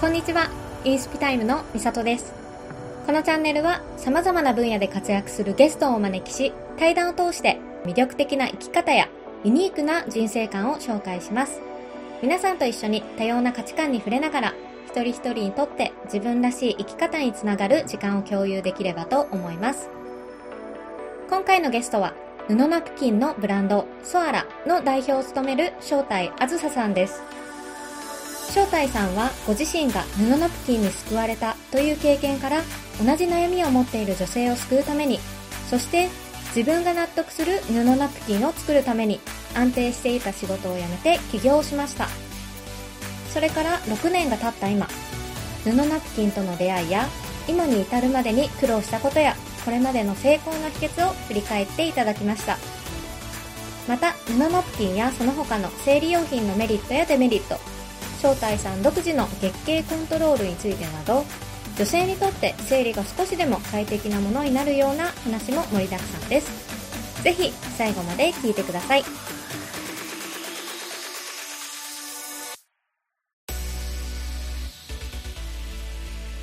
こんにちは、インスピタイムのみさとです。このチャンネルは様々な分野で活躍するゲストをお招きし、対談を通して魅力的な生き方やユニークな人生観を紹介します。皆さんと一緒に多様な価値観に触れながら、一人一人にとって自分らしい生き方につながる時間を共有できればと思います。今回のゲストは、布ナプキンのブランド、ソアラの代表を務める正体あずささんです。正体さんはご自身が布ナプキンに救われたという経験から同じ悩みを持っている女性を救うために、そして自分が納得する布ナプキンを作るために安定していた仕事を辞めて起業しました。それから6年が経った今、布ナプキンとの出会いや今に至るまでに苦労したことやこれまでの成功の秘訣を振り返っていただきました。また、布ナプキンやその他の生理用品のメリットやデメリット、正体さん独自の月経コントロールについてなど、女性にとって生理が少しでも快適なものになるような話も盛りだくさんです。ぜひ最後まで聞いてください。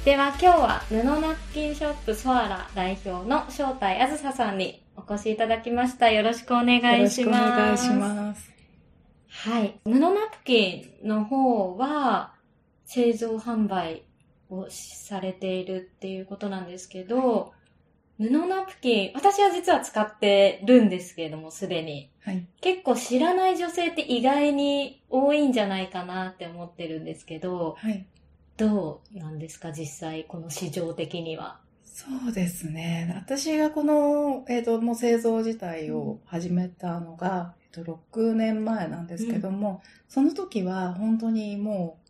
では今日は布ナプキンショップソアラ代表の正体あずささんにお越しいただきました。よろしくお願いします。よろしくお願いします。はい。布ナプキンの方は製造販売をされているっていうことなんですけど、布ナプキン、私は実は使ってるんですけれども、すでに。はい。結構知らない女性って意外に多いんじゃないかなって思ってるんですけど、はい。どうなんですか、実際、この市場的には？そうですね。私がこの、えっ、と、もう製造自体を始めたのが、えっ、と、6年前なんですけども、その時は本当にもう、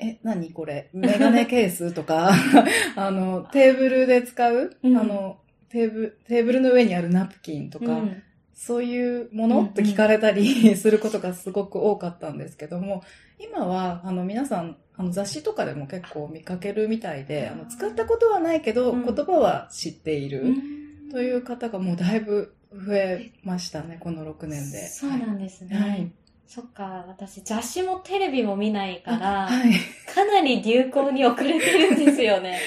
え、何これ？メガネケースとか、あの、テーブルで使う、うん。あの、テーブル、テーブルの上にあるナプキンとか、うん。そういうもの？って聞かれたり することがすごく多かったんですけども、今は、あの、皆さん、あの、雑誌とかでも結構見かけるみたいで、あの、使ったことはないけど、うん。言葉は知っている、うん。という方がもうだいぶ増えましたね、この6年で。そうなんですね。はい。そっか、私雑誌もテレビも見ないから、あはい。かなり流行に遅れてるんですよね。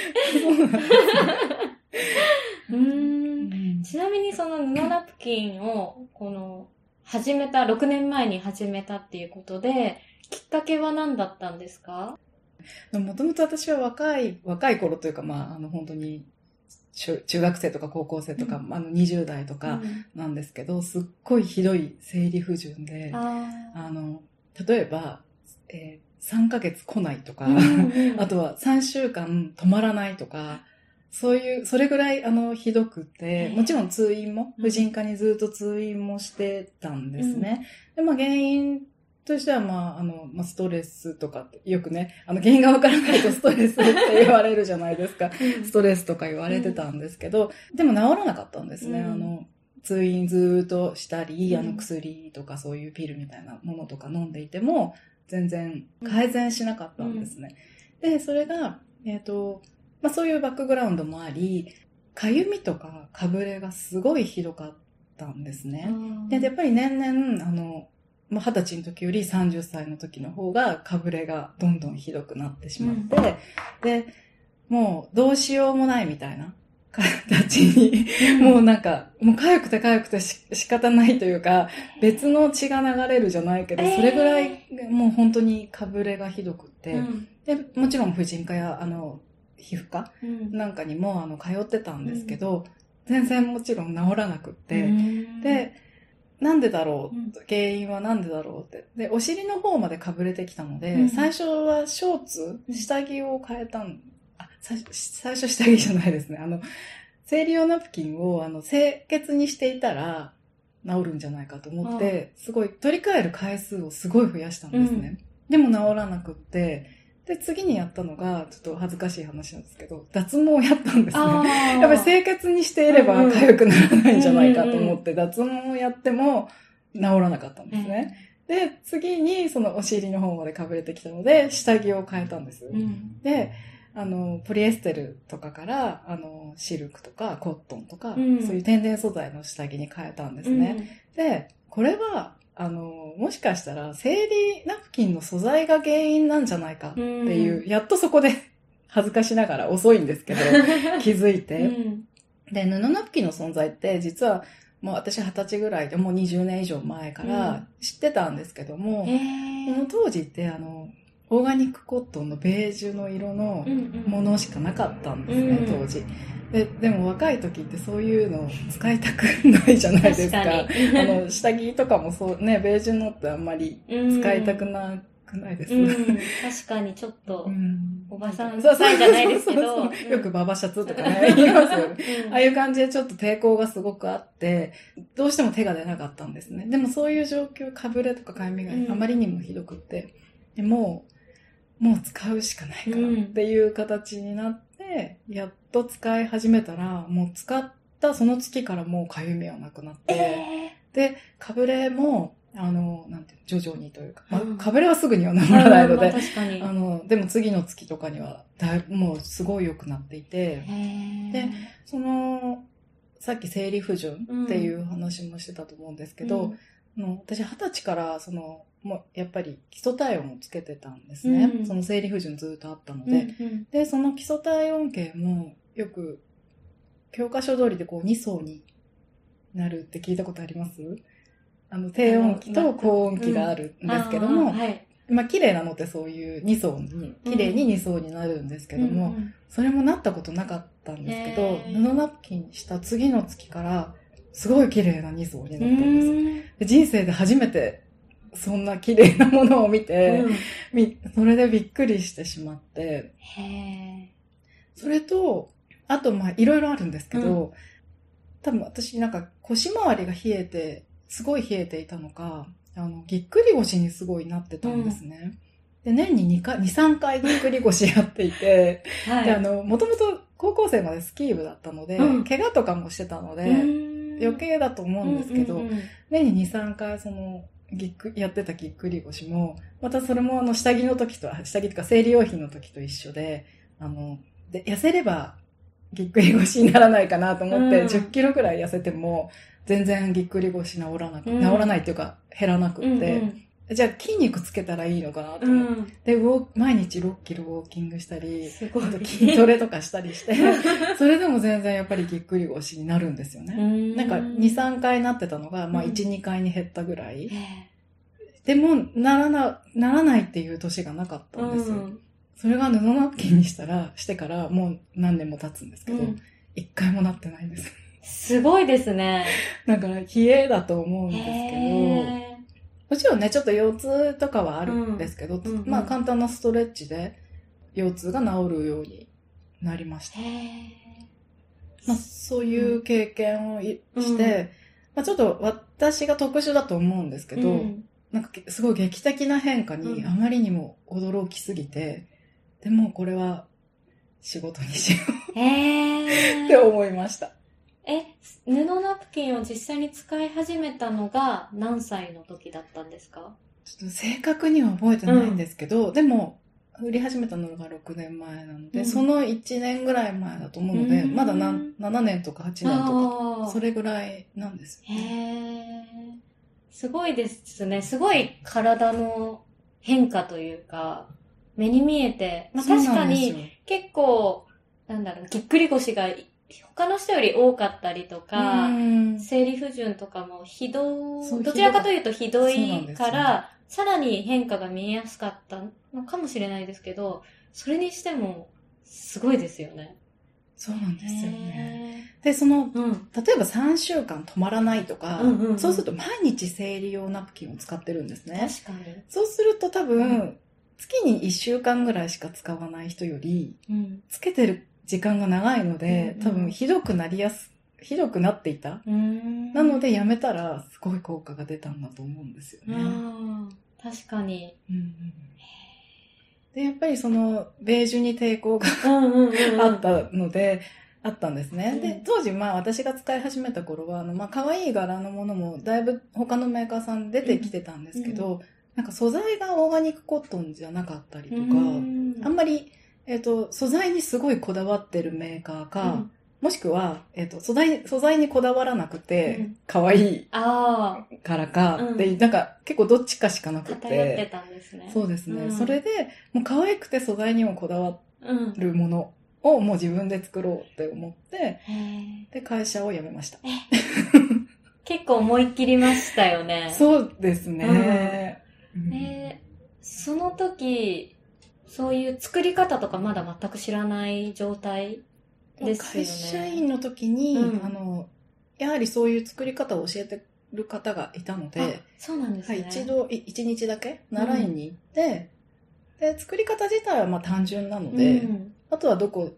ちなみにその布ナプキンを、この、始めた、6年前に始めたっていうことで、きっかけは何だったんですか？もともと私は若い、若い頃というか、まあ、あの、本当に、中中学生とか高校生とか、うあの、20代とかうん。なんですけど、すっごいひどい生理不順で、ああの、例えば、えー3ヶ月来ないとか、ー あとは3週間止まらないとか、そういう、それぐらいあの、ひどくて、もちろん通院も、うん。婦人科にずっと通院もしてたんですね。で、まあ原因としては、まあ、あの、まあ、ストレスとかって、よくね、あの、原因がわからないとストレスって言われるじゃないですか。ストレスとか言われてたんですけど、でも治らなかったんですね。うんあの、通院ずーっとしたり、あうんの薬とかそういうピルみたいなものとか飲んでいても、全然改善しなかったんですね。で、それが、えっ、と、まあそういうバックグラウンドもあり、かゆみとかかぶれがすごいひどかったんですね。で、やっぱり年々、あの、まあ、二十歳の時より30歳の時の方が、かぶれがどんどんひどくなってしまって、で、もうどうしようもないみたいな形に、もうなんか、もう痒くて痒くてし仕方ないというか、別の血が流れるじゃないけど、えー。それぐらい、もう本当にかぶれがひどくて、うん。で、もちろん婦人科や、あの、皮膚科うん。なんかにも、あの、通ってたんですけど、全然もちろん治らなくって、うん。で、なんでだろう、うん原因はなんでだろう？って。で、お尻の方までかぶれてきたので、うん最初はショーツうん下着を変えたん、あ、最初最初下着じゃないですね。あの、生理用ナプキンを、あの、清潔にしていたら、治るんじゃないかと思って、すごい、取り替える回数をすごい増やしたんですね。でも治らなくって、で、次にやったのが、ちょっと恥ずかしい話なんですけど、脱毛をやったんですね。やっぱり清潔にしていればうんうん痒くならないんじゃないかと思って、脱毛をやっても治らなかったんですね。で、次にそのお尻の方までかぶれてきたので、下着を変えたんです。うんで、あの、ポリエステルとかから、あの、シルクとかコットンとか、うんそういう天然素材の下着に変えたんですね。で、これはあの、もしかしたら生理ナプキンの素材が原因なんじゃないかっていう、うん。やっとそこで 恥ずかしながら遅いんですけど、気づいて。うん。で、布ナプキンの存在って実はもう私二十歳ぐらいでもう20年以上前から知ってたんですけども、へこのー当時ってあの、オーガニックコットンのベージュの色のうんうん。ものしかなかったんですね、うん。当時。で、でも若い時ってそういうの使いたくないじゃないですか。あの、下着とかもそうね、ベージュのってあんまり使いたくなくないです。うん、確かにちょっと、うんおばさんそうそうじゃないですけどよくババシャツとかね、言いますよね。うんああいう感じでちょっと抵抗がすごくあって、どうしても手が出なかったんですね。でもそういう状況、かぶれとかかゆみがうんあまりにもひどくって、でもう、もう使うしかないからっていう形になって、やっと使い始めたら、もう使ったその月からもうかゆみはなくなって、えで、かぶれも、あの、なんて徐々にというか、まあうんかぶれはすぐには治ーらないので、まあ確かに。あの、でも次の月とかには、だいぶもうすごい良くなっていて、でその、さっき生理不順っていう話もしてたと思うんですけど、あの私二十歳から、その、もうやっぱり基礎体温をつけてたんですね。うん。その生理不順ずっとあったのうんで。うん。で、その基礎体温計もよく、教科書通りでこう2層になるって聞いたことあります？あの、低温期と高温期があるんですけども、あーはい。まあ、綺麗なのってそういう2層に、綺麗に2層になるんですけども、うんうん。それもなったことなかったんですけど、へー。布ナプキンした次の月から、すごい綺麗な2層にうなったんです。人生で初めて、そんな綺麗なものを見て、うん。みそれでびっくりしてしまって、へそれと、あと、まあ、いろいろあるんですけど、う多分私なんか腰回りが冷えて、すごい冷えていたのか、あの、ぎっくり腰にすごいなってたんですね。で、年に2回、2、3回ぎっくり腰やっていて、ーはい。で、あの、もともと高校生までスキー部だったので、うん。怪我とかもしてたので、うん余計だと思うんですけど、うんうんうん。年に2、3回その、ぎっく、やってたぎっくり腰も、またそれもあの、下着の時と、下着とか生理用品の時と一緒で、あの、で、痩せれば、ぎっくり腰にならないかなと思って、うん。10キロくらい痩せても、全然ぎっくり腰治らなく、うん。治らないっていうか、減らなくって、うんじゃあ筋肉つけたらいいのかなとうん思って、うんで、ウォー毎日6キロウォーキングしたり、すごいあと筋トレとかしたりして、それでも全然やっぱりぎっくり腰になるんですよね。なんか2、3回なってたのが、まあうん1、2回に減ったぐらい。へでも、ならな、ならないっていう年がなかったーんですよ。うんそれが布ナプキンにしたら、してからもう何年も経つんですけど、うん一回もなってないんです。すごいですね。だから、冷えだと思うんですけど、へもちろんね、ちょっと腰痛とかはあるんですけど、うんうんまあ簡単なストレッチで腰痛が治るようになりました。まあ、そういう経験をいうん。して、まあ、ちょっと私が特殊だと思うんですけーど、うん。なんかけすごい劇的な変化にうん。あまりにも驚きすぎて、でもこれは仕事にしよへうー。って思いました。え、布ナプキンを実際に使い始めたのが何歳の時だったんですか？ちょっと正確には覚えてないんですけど、でも、売り始めたのが6年前なので、うん。その1年ぐらい前だと思うので、うん。まだなん7年とか8年とか、それぐらいなんですね。ー。すごいですね。すごい体の変化というか、目に見えて、まあ、確かに結構、なんだろう、ぎっくり腰が他の人より多かったりとか、うん生理不順とかもひどそうどちらかというとひどいから、さらに変化が見えやすかったのかもしれないですけど、それにしても、すごいですよね。そうなんですよね。へで、その、ーうん。例えば3週間止まらないとか、うんうんうんそうすると毎日生理用ナプキンを使ってるんですね。確かに。そうすると多分、うん月に1週間ぐらいしか使わない人より、うん。つけてる時間が長いので、うんうん多分ひどくなりやす、ひどくなっていた。うんなのでやめたらすごい効果が出たんだと思うんですよね。確かに。うんうんで、やっぱりその、ベージュに抵抗がうんうんうん。あったので、あったんですね。うんで、当時、まあ私が使い始めた頃は、あの、まあ可愛い柄のものもだいぶ他のメーカーさん出てきてたんですけど、なんか素材がオーガニックコットンじゃなかったりとか、うんあんまり、えっ、と、素材にすごいこだわってるメーカーか、もしくは、えっ、と、素材、素材にこだわらなくうてん、可愛いあからか、うんで、なんか結構どっちかしかなあ、く偏ってて、たんですね。そうですね。うんそれで、もう可愛くて素材にもこだわうん。るものをもう自分で作ろうって思って、で、会社を辞めました。結構思い切りましたよね。そうですね。うんえーその時、そういう作り方とかまだ全く知らない状態ですよね。会社員の時に、うん。あの、やはりそういう作り方を教えてる方がいたのあで、そうなんですね。はい、一度、い一日だけ習いに行って、で、作り方自体はまあ単純なので、うん。あとはどこ、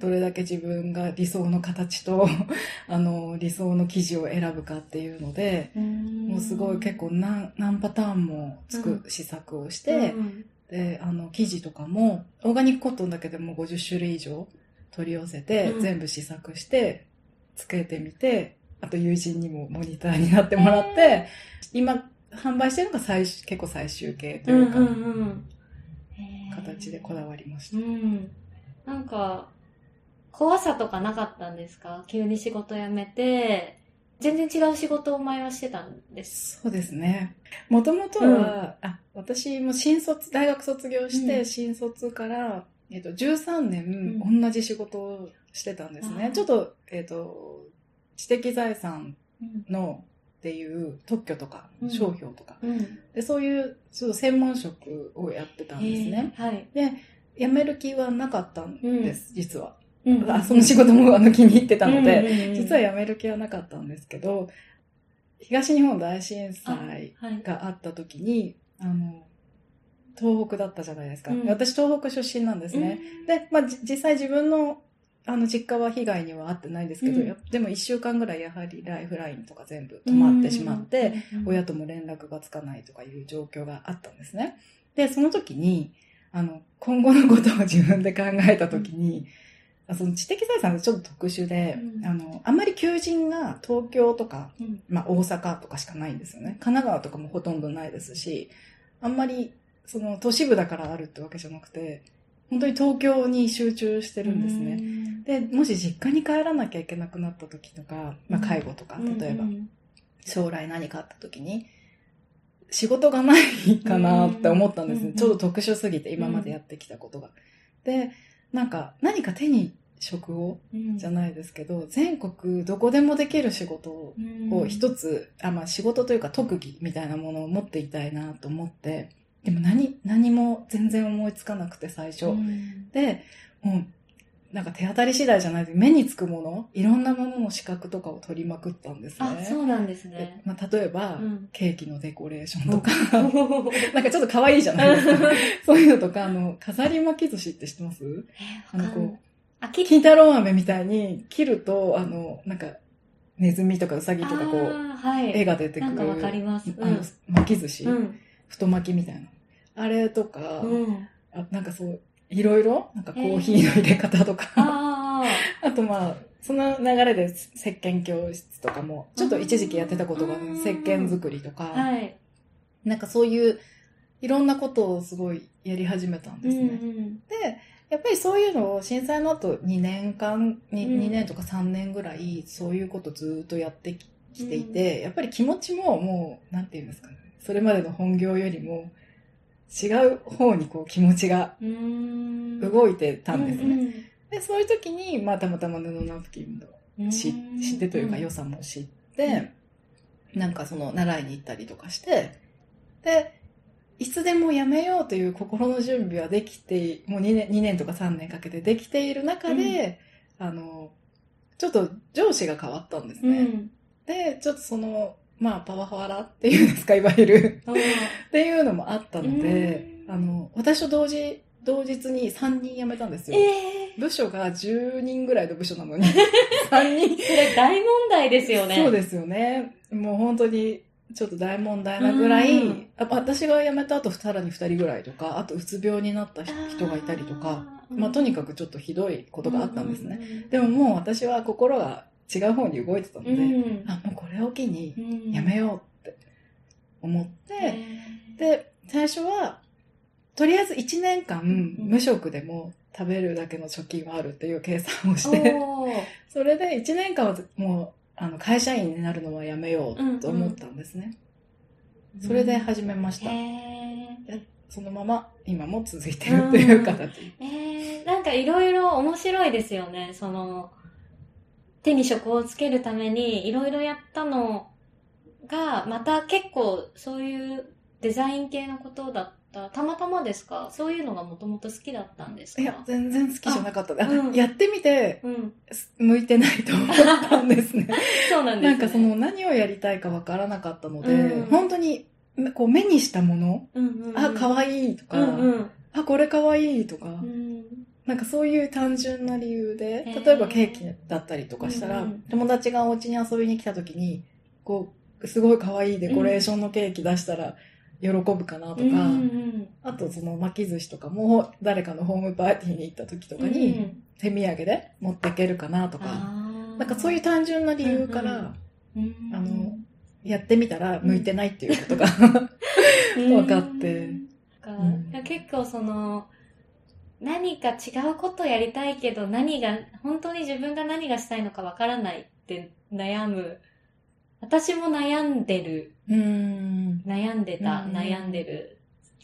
どれだけ自分が理想の形と、あの、理想の生地を選ぶかっていうので、もうすごい結構何何パターンもつく、うん。試作をして、うんで、あの、生地とかも、オーガニックコットンだけでも50種類以上取り寄せて、うん。全部試作して、つけてみて、あと友人にもモニターになってもらって、今、販売してるのが最終、結構最終形というか、うんうんうん。へー。形でこだわりましうた。ん。なんか、怖さとかなかったんですか？急に仕事辞めて、全然違う仕事を前はしてたんです。そうですね。もともとは、あ、私も新卒、大学卒業して、うん新卒から、えっと、13年、う同じ仕事をしてたんですね。あーちょっと、えっと、知的財産うんのっていう特許とかうん商標とか、うん。でそういうちょっと専門職をやってたんですね。はい。で辞める気はなかったんです、実は、うん。あその仕事もあの気に入ってたので、うんうんうん実は辞める気はなかったんですけど東日本大震災はい。があった時にあの東北だったじゃないですか、うん。私東北出身なんですね、で、まあ、じ実際自分のあの実家は被害には遭ってないんですけど、うん。やでも1週間ぐらいやはりライフラインとか全部止まってしまって、、うん親とも連絡がつかないとかいう状況があったんですね。で、その時に、あの、今後のことを自分で考えた時に、あその知的財産ってちょっと特殊で、うんあの、あんまり求人が東京とか、うんまあ大阪とかしかないんですよね。神奈川とかもほとんどないですし、あんまり、その都市部だからあるってわけじゃなくて、本当に東京に集中してるんですね。ね。で、もし実家に帰らなきゃいけなくなった時とか、まあ介護とか、例えば将来何かあった時に、仕事がないかなって思ったんですね。うんちょっと特殊すぎて、今までやってきたことが。で、なんか、何か手に職を、うん。じゃないですけど、全国どこでもできる仕事をうん。一つ、あ、まあ仕事というか特技みたいなものを持っていたいなと思って、でも何、何も全然思いつかなくて最初。うん。で、もう、なんか手当たり次第じゃないで目につくもの、いろんなものの資格とかを取りまくったんですね。あ、そうなんですでね。まあ、例えば、うんケーキのデコレーションとか、え なんかちょっと可愛いじゃないですか。そういうのとか、あの、飾り巻き寿司って知ってます？あの、こう、あ、き金太郎飴みたいに切ると、あの、なんか、ネズミとかウサギとかこう、はい。絵が出てくる。なんかわかります。あの、巻き寿司、うん。太巻きみたいな。あれとか、うん。あなんかそう、いろいろ、なんかコーヒーの入れ方とか、あ あとまあ、その流れで石鹸教室とかも、ちょっと一時期やってたことが、うん。石鹸作りとか、あ。はい。なんかそういう、いろんなことをすごいやり始めたんですね。うんで、やっぱりそういうのを震災の後2年間、にうん。2, 年とか3年ぐらい、そういうことずっとやってききていて、やっぱり気持ちももう、なんていうんですかね、それまでの本業よりも、違う方にこう気持ちがうん。うん。動いてたんですね。ね。で、そういう時に、まあ、たまたま布ナプキンの知知ってというか良さも知って、なんかその習いに行ったりとかして、で、いつでもやめようという心の準備はできて、もう2年 ,2 年とか3年かけてできている中で、あの、ちょっと上司が変わったんですね。うん。で、ちょっとその、まあ、パワハラっていうんですか、いわゆる。っていうのもあったので、うんあの、私と同時、同日に3人辞めたんですよ。ええ部署が10人ぐらいの部署なのに、3人。それ大問題ですよね。そうですよね。もう本当に、ちょっと大問題なぐらい、うんあ私が辞めた後、さらに2人ぐらいとか、あとうつ病になった人人がいたりとか、まあとにかくちょっとひどいことがあったんですね。ね。でももう私は心が違う方に動いてたので、うん。あ、もうこれを機にうんやめようって思って、へーで、最初は、とりあえず1年間ん無職でも食べるだけの貯金はあるっていう計算をして、それで1年間はもう、あの、会社員になるのはやめようと思ったんですね。それで始めました。そのまま今も続いてるっていう形。えー、なんかいろいろ面白いですよね。その、手に職をつけるためにいろいろやったのが、また結構そういうデザイン系のことだった。たまたまですか？そういうのがもともと好きだったんですか？いや、全然好きじゃなかった。あうんやってみて、うん。向いてないと思ったんですね。そうなんです、ね。なんかその何をやりたいかわからなかったので、うん本当にこう目にしたもの、うんうんうん、あ、可愛いとか、うんうん。あ、これ可愛いとか、うんなんかそういう単純な理由で例えばケーキだったりとかしたら、うんうん。友達がお家に遊びに来た時に、こう、すごい可愛いデコレーションのケーキ出したら喜ぶかなとか、うんうんあとその巻き寿司とかも誰かのホームパーティーに行った時とかうんに手土産で持っていけるかなとか、なんかそういう単純な理由からうんあのやってみたら向いてないっていうことが、分かって。うん。結構その何か違うことやりたいけど何が本当に自分が何がしたいのかわからないって悩む。私も悩んでる。うーん。悩んでた、うん。悩んでる。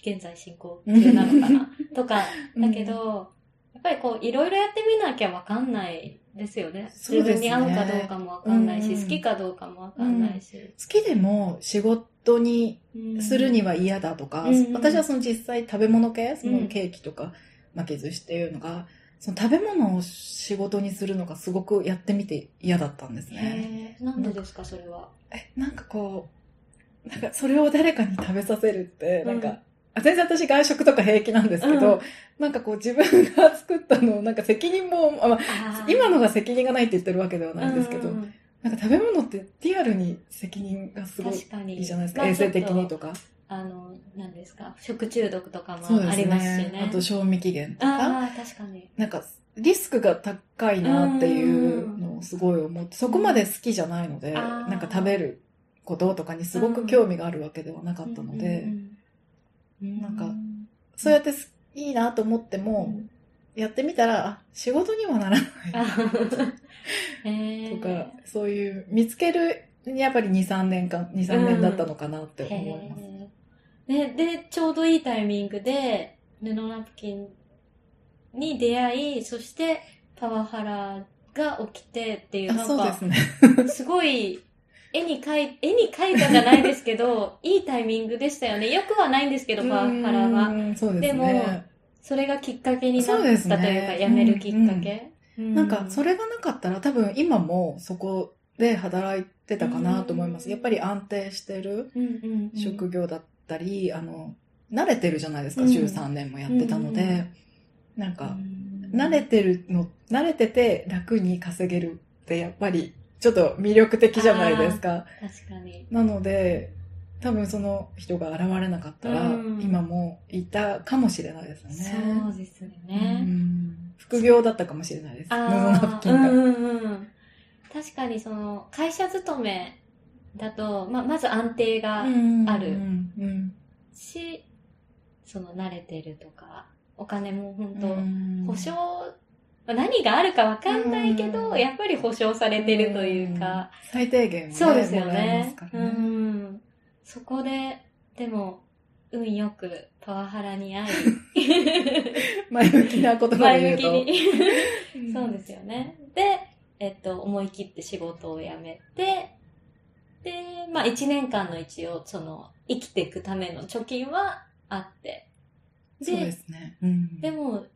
現在進行中なのかな？とか。だけど、やっぱりこういろいろやってみなきゃわかんないですよね。ね。自分に合うかどうかもわかんないし、うん。好きかどうかもわかんないし、好きでも仕事にうんするには嫌だとか、うん私はその実際食べ物系、そうんのケーキとか巻き寿司っていうのが、その食べ物を仕事にするのがすごくやってみて嫌だったんですね。なんでですかそれは？え、なんかこう、なんかそれを誰かに食べさせるって、なんか、うんあ全然私外食とか平気なんですけど、うん。なんかこう自分が作ったのをなんか責任も、あまあ、今のが責任がないって言ってるわけではないんですけど、うんうんなんか食べ物ってリアルに責任がすごいいいじゃないですか、まあ衛生的にとか。あの何ですか？食中毒とかもありますしね。ねあと賞味期限とか。ああ確かに。なんかリスクが高いなっていうのをすごい思って、そこまで好きじゃないので、なんか食べることとかにすごく興味があるわけではなかったので、なんかそうやってすいいなと思ってうも、ん。やってみたら、あ、仕事にはならない。とか、そういう、見つけるにやっぱり2、3年間、2、3年だったのかなって思います。ででちょうどいいタイミングで布ナプキンに出会いそしてパワハラが起きてっていうあ、なんかすね。すごい絵に描い絵に描いたじゃないですけど いいタイミングでしたよねよくはないんですけどパワハラはですでもね。それがきっかけになったというか、やめるきっかけ。なんか、それ、れがなかったら多分今もそこで働いてたかなと思います。うんやっぱり安定してる職業だったり、あの、慣れてるじゃないですか、うん13年もやってたので、うんなんか、うん慣れてるの、慣れてて楽に稼げるってやっぱりちょっと魅力的じゃないですか。確かに。なので、多分その人が現れなかったら、うん今もいたかもしれないですよね。そうですようね。ん副業だったかもしれないです。ああ、プキンが。うんうんうん。確かにその、会社勤めだと、ま、まず安定があるし、その慣れてるとか、お金も本当、うん保証、まあ何があるかわかんないけど、うんやっぱり保証されてるというか、うん最低限そうですよねすか。うん。そこで、でも、運よくパワハラに会い、前向きな言葉で前向言うと。きに。う んそうですよね。で、えっと、思い切って仕事を辞めて、で、まあ一年間の一応、その、生きていくための貯金はあって。そうですね。うんでも、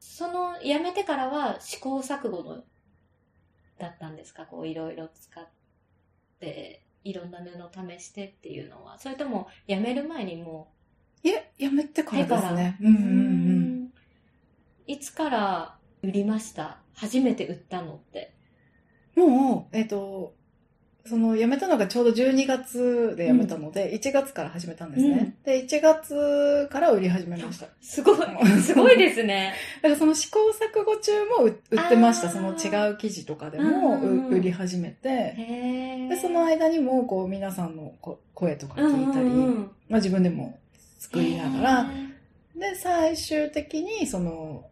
その辞めてからは試行錯誤の、だったんですか？こういろいろ使って、いろんな布試してっていうのは。それとも辞める前にもいや、やめてからですね。うう、んうんうん。いつから売りました？初めて売ったのって。もう、えっ、と、その辞めたのがちょうど12月で辞めたので、1月から始めたんですね。で、1月から売り始めました。すごい、すごいですね。だからその試行錯誤中も売売ってました。その違う生地とかでもうんうんうんう売り始めて、へで、その間にもこう皆さんのこ声とか聞いたり、うんまあ自分でも作りながら、で、最終的にその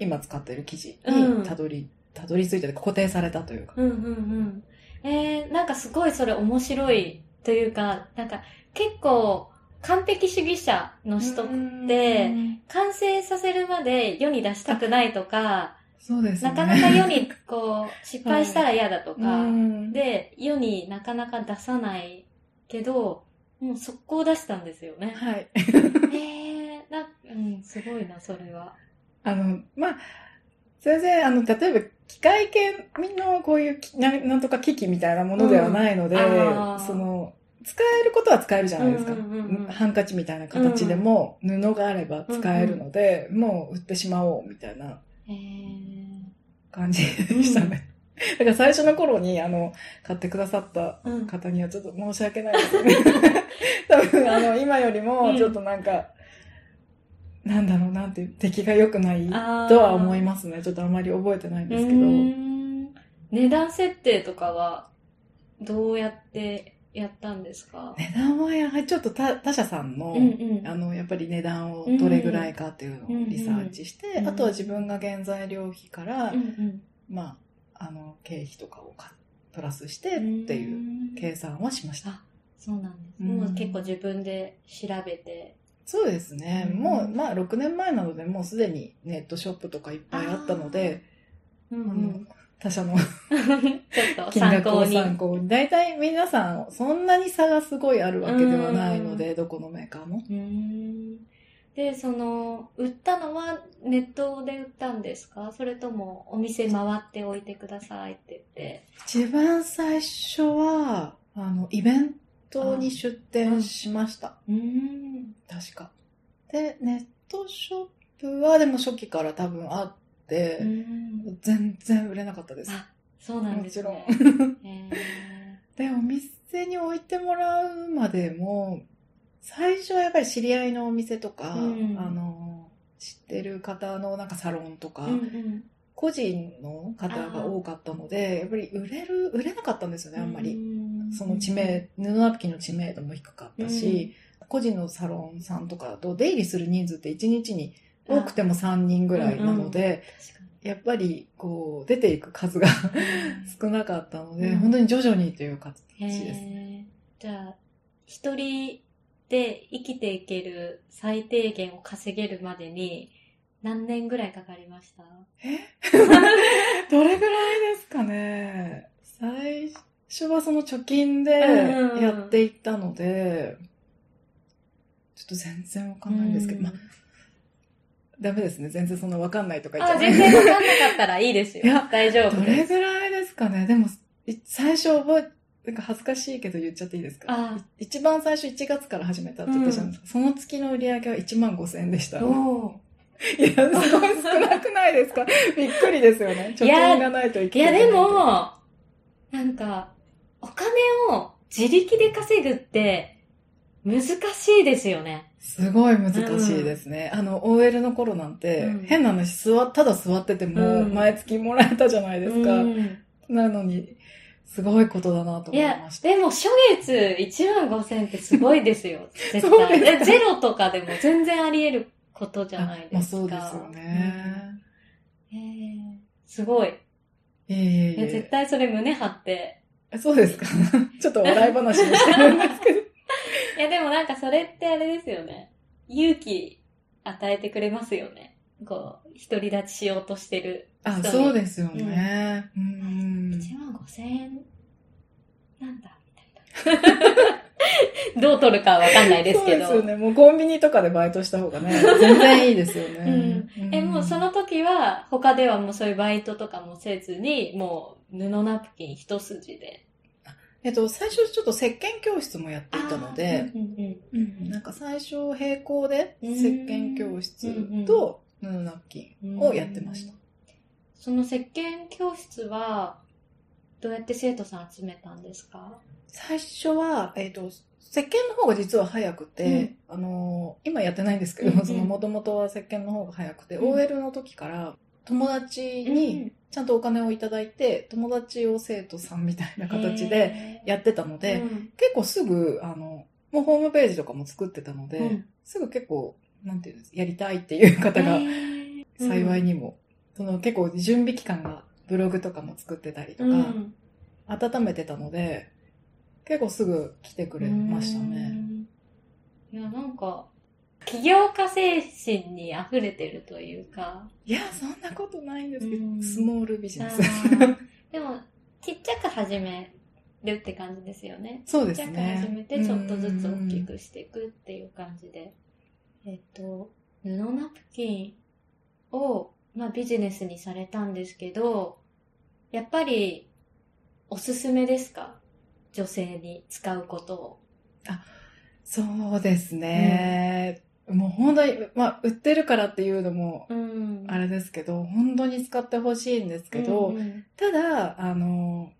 今使ってる生地うんにたどり、たどり着いて固定されたというか。うんうんうん。えー、なんかすごいそれ面白いというか、なんか結構完璧主義者の人って、完成させるまで世に出したくないとか、そうですね。なかなか世にこう失敗したら嫌だとか、うんで、世になかなか出さないけど、もう速攻出したんですよね。はい。へ えー、な、うん、すごいな、それは。あの、まあ、全然、あの、例えば、機械系のこういうきな、なんとか機器みたいなものではないので、うん。その、使えることは使えるじゃないですか。うんうんうんうん。ハンカチみたいな形でも、布があれば使えるので、もう売ってしまおうみたいな感じでしたね。だから最初の頃に、あの、買ってくださったうん。方にはちょっと申し訳ないですね。多分、あの、今よりも、ちょっとなんか、なんだろう、なんていう、出来が良くないとは思いますね。ちょっとあまり覚えてないんですけど。値段設定とかはどうやってやったんですか？値段はやはりちょっと他他社さんの、うんうん。あの、やっぱり値段をどれぐらいかっていうのをリサーチして、うんうん。あとは自分が原材料費から、うんうん。まあ、あの、経費とかをかプラスしてっていううん計算はしました。あそうなんです、うん。もう結構自分で調べてそうですね。うん。もう、まあ、6年前なので、もうすでにネットショップとかいっぱいあったので、うん。うあのん他社の 金額をに参考に。大体皆さん、そんなに差がすごいあるわけではないので、どこのメーカーも。でその売ったのはネットで売ったんですか？それともお店回っておいてくださいって言って。一番最初は、あの、イベントに出店しました。うーん確か。で、ネットショップはでも初期から多分あって、うん全然売れなかったです。あそうなんですねもちろんへ で、お店に置いてもらうまでも、最初はやっぱり知り合いのお店とか、うんあの、知ってる方のなんかサロンとか、ーうんうん個人の方が多かったので、やっぱり売れる、売れなかったんですよね、あんまり。その知名、布ナプキンの知名度も低かったし、個人のサロンさんとかと出入りする人数って1日に多くても3人ぐらいなので、やっぱりこう出ていく数がに少なかったので、うん。本当に徐々にという形へです。ー。じゃあ一人で生きていける最低限を稼げるまでに何年ぐらいかかりましたえどれぐらいですかね最初はその貯金でうんやっていったので、ちょっと全然わかんないんですけど、まあ、ダメですね。全然そのわかんないとか言っちゃあ、う。全然わかんなかったらいいですよいや。大丈夫ど。れぐらいですかね？でも、い最初覚え、なんか恥ずかしいけど言っちゃっていいですか？一番最初1月から始めたって言ったじゃないですか。その月の売り上げは1万5千円でした。いや、おすごい少なくないですか？びっくりですよね。貯金がないといいや、けない。で、も、なんか、お金を自力で稼ぐって難しいですよね。すごい難しいですね。あの、OL の頃なんて、うん変な話、座、ただ座ってても、うん毎月もらえたじゃないですか。うんなのに、すごいことだなといや思いま、した。でも初月1万5千ってすごいですよ。絶対。でゼロとかでも全然あり得ることじゃないですか。あまあそうですよね。うん。へーすごい。いえいえいいや絶え。対それ胸張って。そうですか ちょっと笑い話もしてるんですけど。いやでもなんかそれってあれですよね。勇気与えてくれますよね。こう、独り立ちしようとしてる人あ、に。そうですよね。うん。1万5千円なんだみたいな。どう取るかわかんないですけど。そうですよね。もうコンビニとかでバイトした方がね、全然いいですよね。うんえ、もうその時は、他ではもうそういうバイトとかもせずに、もう布ナプキン一筋で。えっと、最初ちょっと石鹸教室もやっていたので、うんうんうんなんか最初並行でうん。石鹸教室と布ナプキうんンをやってました。その石鹸教室は、どうやって生徒さん集めたんですか？最初は、えっ、と、石鹸の方が実は早くて、あのー今やってないんですけど、うんうん。その元々は石鹸の方が早くて、うん。OL の時から友達にちゃんとお金をいただいて、友達を生徒さんみたいな形でやってたので、うん。結構すぐ、あの、もうホームページとかも作ってたので、うん。すぐ結構、なんていうんですやりたいっていう方が幸いにもその結構準備期間がブログとかも作ってたりとか、うん。温めてたので、結構すぐ来てくれましたね。いや、なんか、起業家精神に溢れてるというか。いや、そんなことないんですけうんど、スモールビジネス。でも、ちっちゃく始めるって感じですよね。そうでちっちゃくすね。始めて、ちょっとずつ大きくしていくっていう感じで。えっと、布ナプキンを、まあ、ビジネスにされたんですけど、やっぱり、おすすめですか？女性に使うことを。そうですね。もう本当に、まあ、売ってるからっていうのも、うん。あれですけど、本当に使ってほしいんですけど、うんうん。ただ、あの、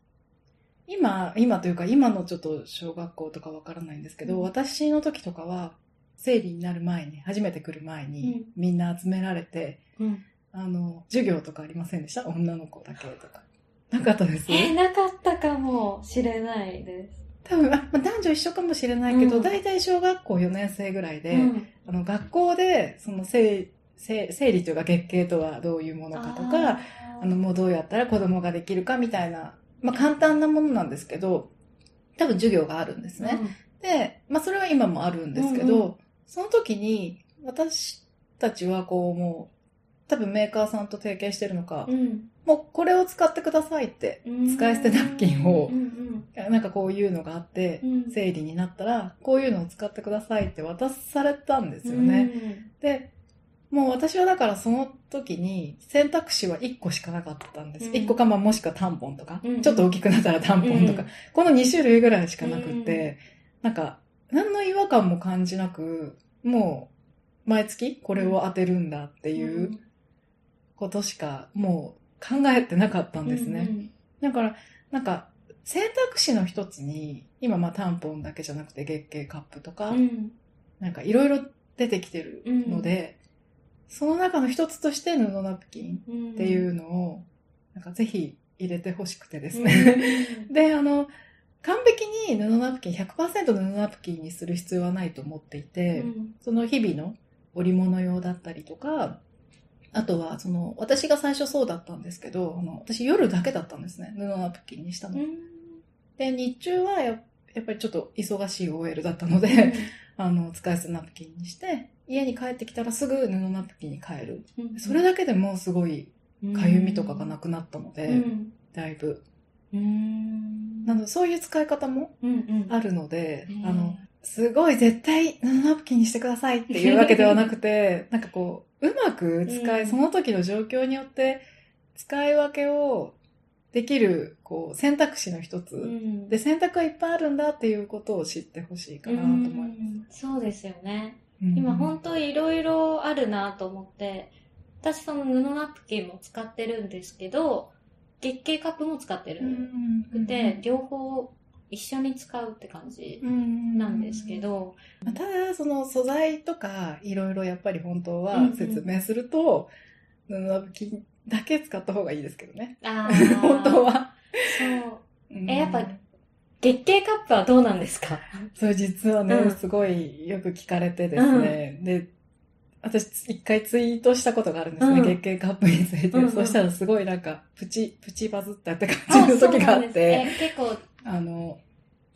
今、今というか今のちょっと小学校とかわからないんですけど、うん。私の時とかは、生理になる前に、初めて来る前に、みんな集められて、うん。あの、授業とかありませんでした？女の子だけとか。なかったです？え、なかったかもしれないです。多分、あまあ男女一緒かもしれないけど、うん。大体小学校4年生ぐらいで、うん。あの、学校で、その生、生生理というか月経とはどういうものかとか、あの、もうどうやったら子供ができるかみたいな、まあ簡単なものなんですけど、多分授業があるんですね。で、まあそれは今もあるんですけど、うんうその時に私たちはこうもう、多分メーカーさんと提携してるのか、うんもうこれを使ってくださいって、うん。使い捨てナプキンをうんなんかこういうのがあって、うん。生理になったら、こういうのを使ってくださいって渡されたんですようん。ね。で、もう私はだからその時に選択肢は1個しかなかったんです。うん。1個かまあもしくはタンポンとか、うん。ちょっと大きくなったらタンポンとか、うん。この2種類ぐらいしかなくって、なんか何の違和感も感じなく、もう毎月これを当てるんだっていうことしかもう考えてなかったんですね。だから、なんか、選択肢の一つに、今まあタンポンだけじゃなくて月経カップとか、うん。うんなんかいろいろ出てきてるので、その中の一つとして布ナプキンうんっていうのを、なんかぜひ入れてほしくてですね。で、あの、完璧に布ナプキン、100%布ナプキンにする必要はないと思っていて、うん。その日々の織物用だったりとか、あとは、その、私が最初そうだったんですけど、あの、私夜だけだったんですね。布ナプキンにしたの。で、日中はややっぱりちょっと忙しい OL だったので、あの、使い捨てナプキンにして、家に帰ってきたらすぐ布ナプキンに変える。うんそれだけでもうすごい、かゆみとかがなくなったので、うんだいぶ。うんなので、そういう使い方もあるので、うんあの、すごい絶対布ナプキンにしてくださいっていうわけではなくて、なんかこう、うまく使い、うんその時の状況によって使い分けをできる、こう、選択肢の一つ。うんで、選択はいっぱいあるんだっていうことを知ってほしいかなと思います。うんそうですよね。うん今本当いろいろあるなと思って、私その布ナプキンも使ってるんですけど、月経カップも使ってるうんで、両方一緒に使うって感じなんですけど、まあただ、その素材とか、いろいろやっぱり本当はうんうん説明すると、布ナプキンだけ使った方がいいですけどね。本当。は。そう。うんえやっぱ月経カップはどうなんですか？そう、実はね、うんすごいよく聞かれてですね。で、私一回ツイートしたことがあるんですね、うん月経カップについて。うんうんそしたらすごいなんか、プチ、プチバズったって感じの時があって、え結構あの、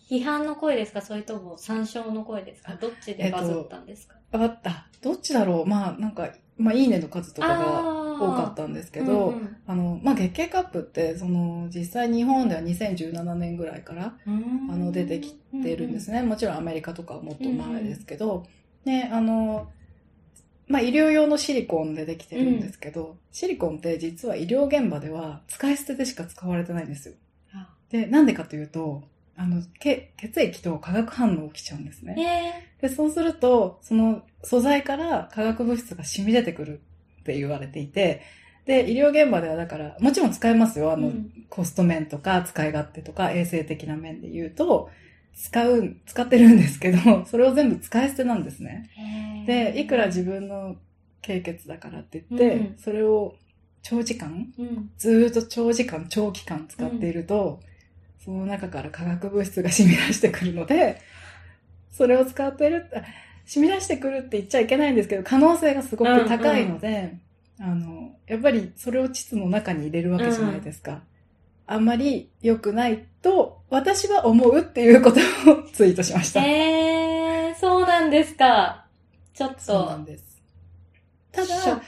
批判の声ですか？それとも参照の声ですか？どっちでバズったんですか、あった。どっちだろう？まあなんか、まあいいねの数とかが多かったんですけど、うんあの、まあ月経カップって、その、実際日本では2017年ぐらいから、うん。あの、出てきてるんですね。もちろんアメリカとかはもっと前ですけど、ね、あの、まあ、医療用のシリコンでできてるんですけど、シリコンって実は医療現場では使い捨てでしか使われてないんですよ。あで、なんでかというと、あの、け血液と化学反応起きちゃうんですね。えで、そうすると、その素材から化学物質が染み出てくるって言われていて、で、医療現場ではだから、もちろん使えますよ。あの、うんコスト面とか使い勝手とか衛生的な面で言うと、使う、使ってるんですけど、それを全部使い捨てなんですね。ーで、いくら自分の経血だからって言って、うんそれを長時間、うんずーっと長時間、長期間使っていると、その中から化学物質が染み出してくるので、それを使ってる、あ染み出してくるって言っちゃいけないんですけど、可能性がすごく高いので、あの、やっぱりそれを膣の中に入れるわけじゃないですか。あんまり良くないと、私は思うっていうことをツイートしました。えー、そうなんですか。ちょっと。そうなんです。ただ。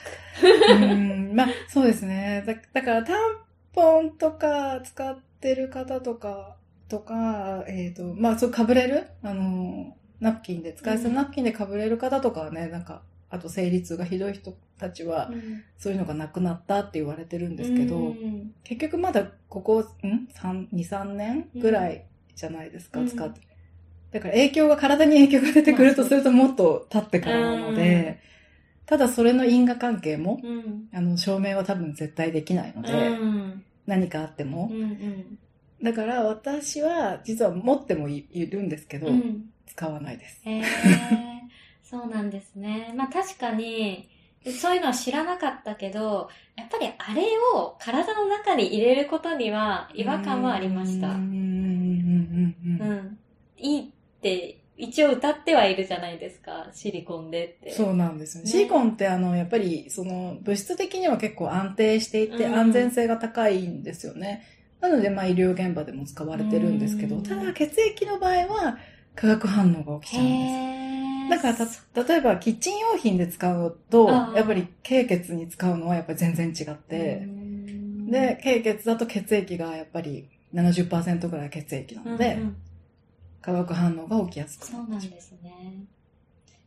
うん、まあ、そうですね。だだから、タンポンとか使ってる方とか、とか、えっ、と、まあ、そう、かぶれる？あの、ナプキンで、使い捨てナプキンでかぶれる方とかはね、なんか、あと生理痛がひどい人たちは、そういうのがなくなったって言われてるんですけど、うん結局まだここ、ん ?3、2、3年ぐらいじゃないですか、うん使って。だから影響が、体に影響が出てくるとするともっと経ってからなので、ただそれの因果関係も、うん。あの、証明は多分絶対できないので、うん。何かあってもう。ん。だから私は実は持ってもいいるんですけど、うん。使わないです。へえ、そうなんですね。まあ確かに、そういうのは知らなかったけど、やっぱりあれを体の中に入れることには違和感はありました。うんうんうんうんうんうんうん。いいって、一応歌ってはいるじゃないですか、シリコンでって。そうなんですよね。ねシリコンってあの、やっぱり、その、物質的には結構安定していて、うん安全性が高いんですよね。なので、まあ、医療現場でも使われてるんですけど、うんただ、血液の場合は、化学反応が起きちゃうんです。だからた、例えば、キッチン用品で使うとやっぱり、経血に使うのはやっぱり全然違ってう、んで、経血だと血液がやっぱり70%ぐらい血液なので、うんうん化学反応が起きやすくそうなんですね。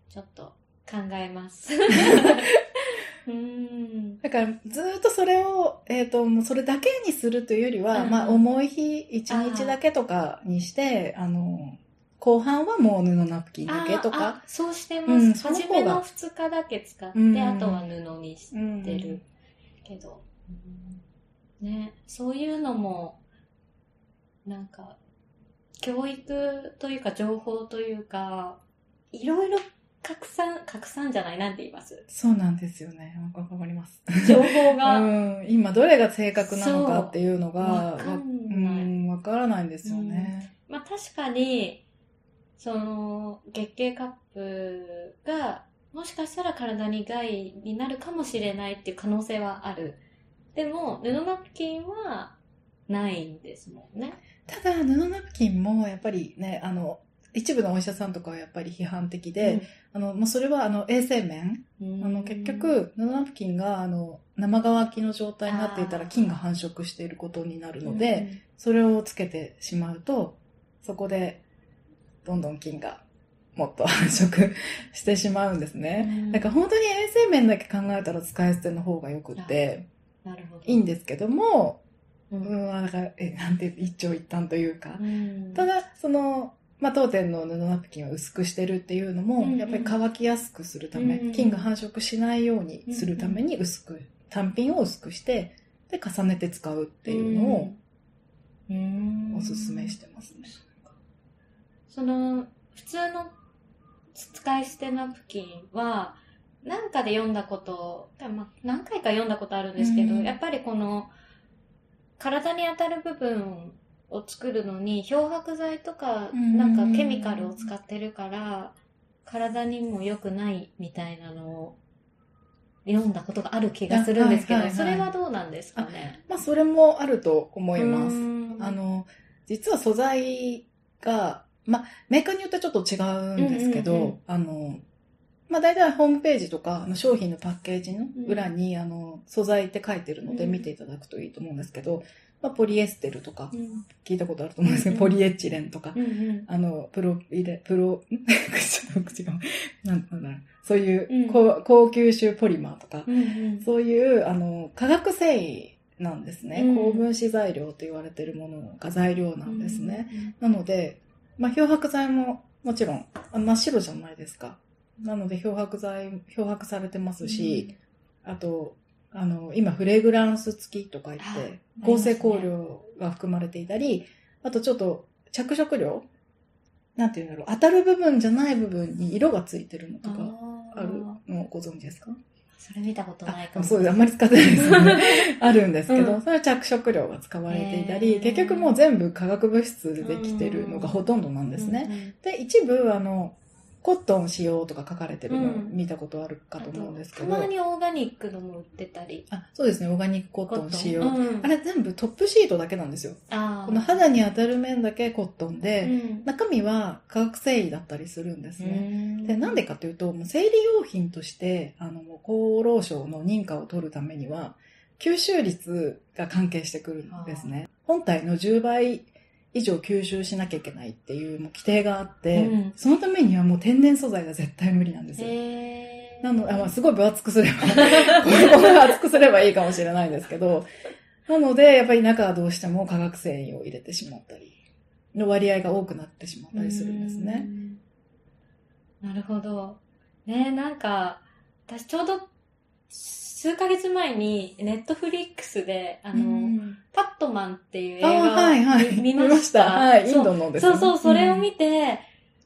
ちょっと考えます。うん。だから、ずーっとそれを、えっ、と、もうそれだけにするというよりは、うんまあ、重い日、一日だけとかにして、あの、後半はもう布ナプキンだけとあかあ、そうしてます。うん初めの2日だけ使って、うんあとは布にしうんてるけど、うん。ね、そういうのも、なんか、教育というか情報というか、いろいろ拡散、拡散じゃないなんて言います？そうなんですよね。わかります。情報が。うん、今どれが正確なのかっていうのが、わかんわからないんですよね。まあ確かに、その、月経カップが、もしかしたら体に害になるかもしれないっていう可能性はある。でも、布ナプキンはないんですもんね。ただ、布ナプキンもやっぱりね、あの、一部のお医者さんとかはやっぱり批判的で、あの、もうそれはあの、衛生面。うん。あの、結、局、布ナプキンが、あの、生乾きの状態になっていたら菌が繁殖していることになるうんので、、それをつけてしまうと、そこで、どんどん菌がもっと繁殖 してしまうんですね。だから本当に衛生面だけ考えたら使い捨ての方がよくって、なるほど。いいんですけども、う。うんん、だから、え、なんて一長一短というか。うんただ、その、まあ、当店の布ナプキンを薄くしてるっていうのも、うんうんやっぱり乾きやすくするため、うんうん菌が繁殖しないようにするために薄く、単品を薄くして、で、重ねて使うっていうのをうん、おすすめしてますね。その、普通の使い捨てナプキンは、なんかで読んだこと、まあ、何回か読んだことあるんですけど、うんやっぱりこの、体に当たる部分を作るのに、漂白剤とか、うんなんかケミカルを使ってるから、体にも良くないみたいなのを読んだことがある気がするんですけど、あはいはいはいそれはどうなんですかね？まあ、それもあると思います。うんあの、実は素材が、まあ、メーカーによってちょっと違うんですけど、うんうんうんあの、まあ、大体ホームページとか、商品のパッケージの裏に、あの、素材って書いてるのでうん。見ていただくといいと思うんですけど、まあ、ポリエステルとかうん。聞いたことあると思うんですけど、うん。ポリエチレンとか、あの、プロイレ、プロ、ん 口の口が、なんだろう、そういう、うん。高高吸収ポリマーとか、そういう、あの、化学繊維なんですね。うん。高分子材料と言われているものが材料なんですね。うん。なので、まあ、漂白剤ももちろんあ真っ白じゃないですか。なので漂白剤、漂白されてますし、あと、あの、今フレグランス付きとか言あって、合成香料が含まれていたり、あとちょっと着色料なんていうんだろう、当たる部分じゃない部分に色がついてるのとかあるのをご存知ですか？それ見たことないあかも。そうです。あんまり使ってないですよね。あるんですけど、うんそれは着色料が使われていたへり、ー結局もう全部化学物質でできてるのがほとんどなんですね。ね。で、一部、あの、コットン使用とか書かれてるのうん見たことあるかと思うんですけど。たまにオーガニックのも売ってたり。あ、そうですね、オーガニックコットン使用。うんあれ全部トップシートだけなんですよ。この肌に当たる面だけコットンで、うん中身は化学繊維だったりするんですね。うんで、なんでかというと、もう生理用品として、あの、厚労省の認可を取るためには、吸収率が関係してくるんですね。本体の10倍以上吸収しなきゃいけないっていうもう規定があって、うんそのためにはもう天然素材が絶対無理なんですよ。なのあ、まあ、すごい分厚くすれば、これこれ厚くすればいいかもしれないんですけど、なので、やっぱり中はどうしても化学繊維を入れてしまったり、の割合が多くなってしまったりするんですね。うん。なるほど。ねなんか、私ちょうど数ヶ月前にネットフリックスで、あの、うんパットマンっていう映あ画をはいはい。見見ました。はい、インドのですね。そうそう、それをて、見て、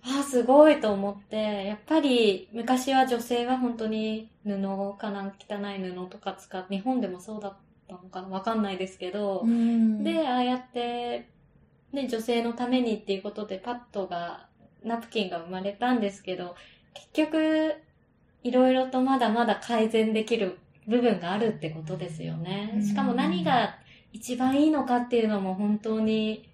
ああ、すごいと思って、やっぱり昔は女性は本当に布かな、汚い布とか使って、日本でもそうだったのかなわかんないですけど、うんで、ああやって、ね、女性のためにっていうことでパッドが、ナプキンが生まれたんですけど、結局、いろいろとまだまだ改善できる部分があるってことですよね。しかも何が一番いいのかっていうのも本当に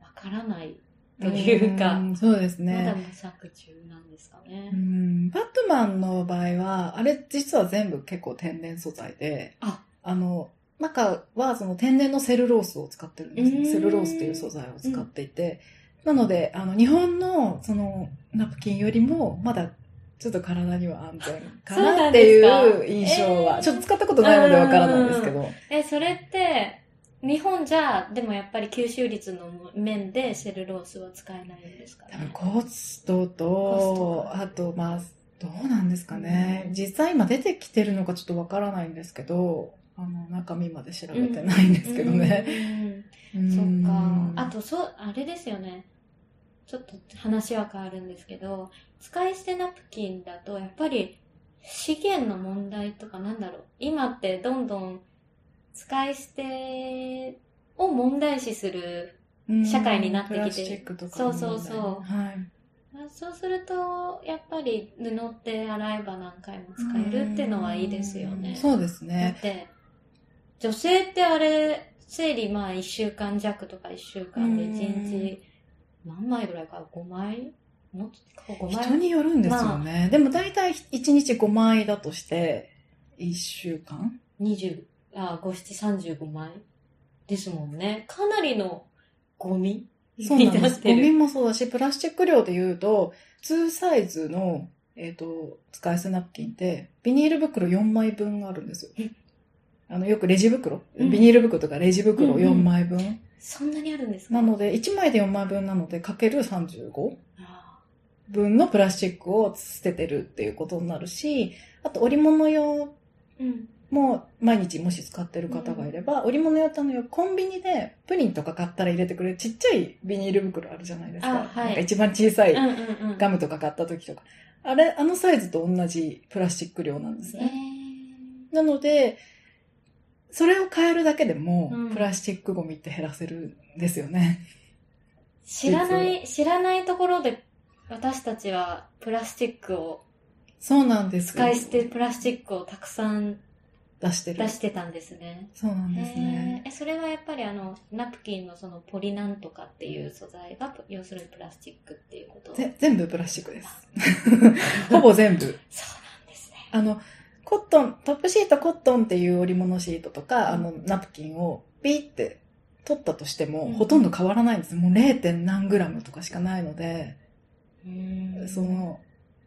わからないというか、んそうですまだね。模索中なんですかね。うんバットマンの場合は、あれ実は全部結構天然素材で、ああの、中はその天然のセルロースを使ってるんですうんね。セルロースっていう素材を使っていて、なので、あの、日本のそのナプキンよりも、まだちょっと体には安全かなっていう印象は、えーちょっと使ったことないのでわからないんですけど。え、それって、日本じゃ、でもやっぱり吸収率の面でセルロースは使えないんですか多ね分。コストコと、あと、まあ、どうなんですかね。実際今出てきてるのかちょっとわからないんですけど、あの、中身まで調べてないんですけどね。うん うんうんそっうんか。あと、そう、あれですよね。ちょっと話は変わるんですけど、使い捨てナプキンだと、やっぱり資源の問題とかなんだろう。今ってどんどん使い捨てを問題視する。うん社会になってきてプラスチックとかそうそうそうはい。そうすると、やっぱり布って洗えば何回も使えるっていうのはいいですよね。そうですだっね。て、女性ってあれ、生理まあ1週間弱とか1週間で1日何枚ぐらいか ?5 枚もっと5枚人によるんですよね。でも大体1日5枚だとして、1週間？20、あ、5、7、35枚。ですもんね。かなりのゴミそうなんです。ゴミもそうだし、プラスチック量で言うと、2サイズの、えっ、と、使い捨てナプキンって、ビニール袋4枚分あるんですよ。え？あの、よくレジ袋、うん。ビニール袋とかレジ袋うんうん。4枚分？そんなにあるんですか？なので、1枚で4枚分なので、かける35あ分のプラスチックを捨ててるっていうことになるし、あと織物用。も毎日もし使ってる方がいれば、織物用ってあのコンビニでプリンとか買ったら入れてくれるちっちゃいビニール袋あるじゃないですか。あはいなんか一番小さいうんうんうん。ガムとか買った時とか。あれ、あのサイズと同じプラスチック量なんですえね。なので、それを変えるだけでもうん、プラスチックゴミって減らせるんですよね。ー知らない、知らないところで私たちはプラスチックを、そうなんです。使い捨てプラスチックをたくさん出してる。出してたんですね。そうなんですね。え、それはやっぱりあの、ナプキンのそのポリなんとかっていう素材が、要するにプラスチックっていうことぜ全部プラスチックです。ほぼ全部。そうなんですね。あの、コットン、トップシートコットンっていう織物シートとか、うんあの、ナプキンをピーって取ったとしても、うんほとんど変わらないんです。もう 0. 何グラムとかしかないので、そ、の、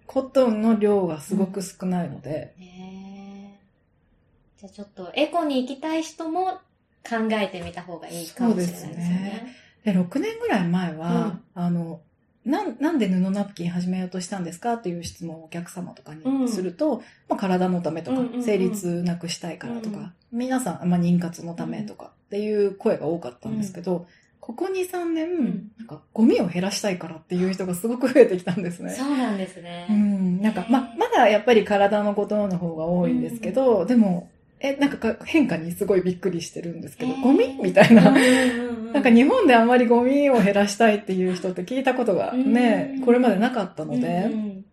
コットンの量がすごく少ないので、ねえじゃあちょっとエコに行きたい人も考えてみた方がいいかもしれないですよそうですね。で、6年ぐらい前は、あの、なん、なんで布ナプキン始めようとしたんですかっていう質問をお客様とかにすると、まあ、体のためとか、うんうんうん。生理痛なくしたいからとか、皆さん、まあ、妊活のためとかっていう声が多かったんですけど、ここ2、3年、ん。なんかゴミを減らしたいからっていう人がすごく増えてきたんですね。そうなんですね。うん、なんか、ま、まだやっぱり体のことの方が多いんですけど、でも、え、なんかか変化にすごいびっくりしてるんですけど、ゴミ？みたいな。なんか日本であんまりゴミを減らしたいっていう人って聞いたことがねう、ん。これまでなかったので、うん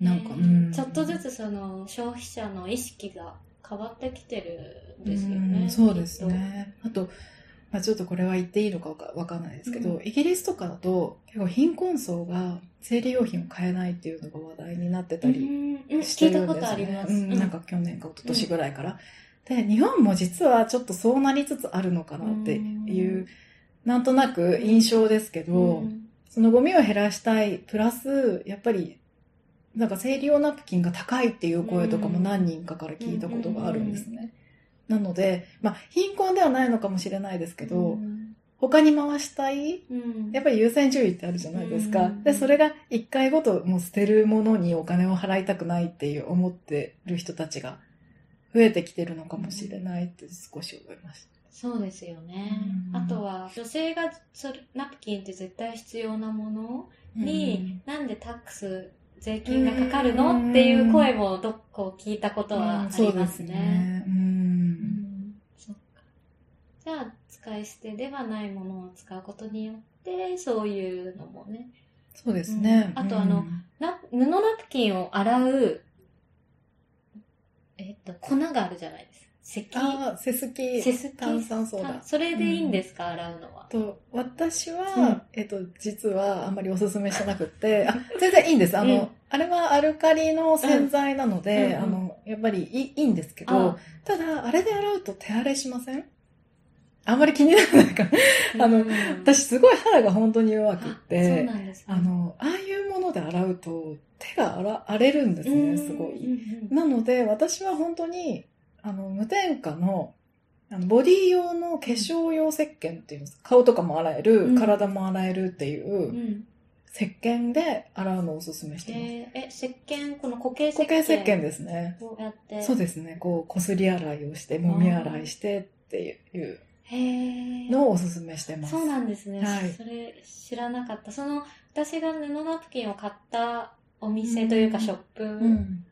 なんか、ちょっとずつその消費者の意識が変わってきてるんですようね。んそうですね。あと、まあ、ちょっとこれは言っていいのかわかんないですけど、うイギリスとかだと結構貧困層が生理用品を買えないっていうのが話題になってたりして聞いたこるんですね。とあります。うん、なんか去年か一昨年ぐらいから。で、日本も実はちょっとそうなりつつあるのかなっていう、うんなんとなく印象ですけど、うんそのゴミを減らしたい、プラス、やっぱり、なんか生理用ナプキンが高いっていう声とかも何人かから聞いたことがあるんですね。なので、まあ、貧困ではないのかもしれないですけど、うん他に回したい、うんやっぱり優先順位ってあるじゃないですか。うんで、それが一回ごともう捨てるものにお金を払いたくないっていう思ってる人たちが増えてきてるのかもしれないって少し思いました。そうですよね。うんあとは、女性がそれナプキンって絶対必要なものに、なんでタックス、税金がかかるの、うんっていう声もどっこ聞いたことはありますすね。ね。う。うん。じゃあ、使い捨てではないものを使うことによって、そういうのもね。そうですね。うんあとあのうんな布ナプキンを洗う、えっと、粉があるじゃないですか。石ああ、セスキセスキ炭酸ソーダた。それでいいんですか、洗うのは。と私は、うんえっと、実はあんまりおすすめしてなくって、あ全然いいんです。あの、うんあれはアルカリの洗剤なので、うんうんあの、やっぱりいいいいんですけど、ただ、あれで洗うと手荒れしません？あんまり気にならないかな。あのうん私すごい肌が本当に弱くっあそうて、なんですねあの、ああいうもので洗うと手が荒荒れるんですね、すごい。なので、私は本当に、あの、無添加の、あのボディ用の化粧用石鹸っていうんです顔とかも洗える、うん体も洗えるっていうう、ん石鹸で洗うのをおすすめしてます。えーえ、石鹸、この固形石鹸。固形石鹸ですね。こうやって。そうですね。こう、こすり洗いをして、もみ洗いしてっていうのをおすすめしてます。そうなんですね。はいそれ知らなかった。その、私が布ナプキンを買ったお店というかうんショップ、うん。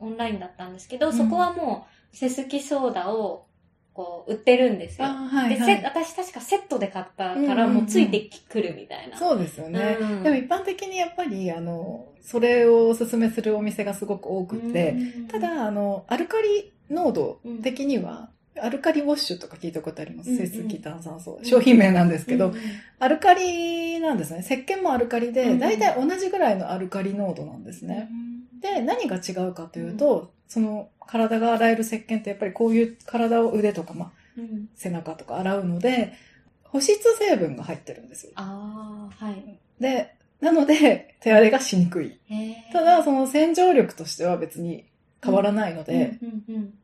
オンラインだったんですけど、うんそこはもう、セスキソーダを、こう、売ってるんですよ。あはいで、はいせ私確かセットで買ったから、うんうんうんもうついてくるみたいな。そうですよね。うんでも一般的にやっぱり、あの、それをおすすめするお店がすごく多くって、うんた、だ、あの、アルカリ濃度的には、アルカリウォッシュとか聞いたことあります？うんうんセスキ炭酸ソーダ。商品名なんですけど、うんうんアルカリなんですね。石鹸もアルカリで、うんだいたい同じぐらいのアルカリ濃度なんですね。で、何が違うかというと、その体が洗える石鹸ってやっぱりこういう体を腕とか、まあ、うん背中とか洗うので、保湿成分が入ってるんですよ。ああ、はい。で、なので、手荒れがしにくい。ただ、、その洗浄力としては別に変わらないので、うんうんうん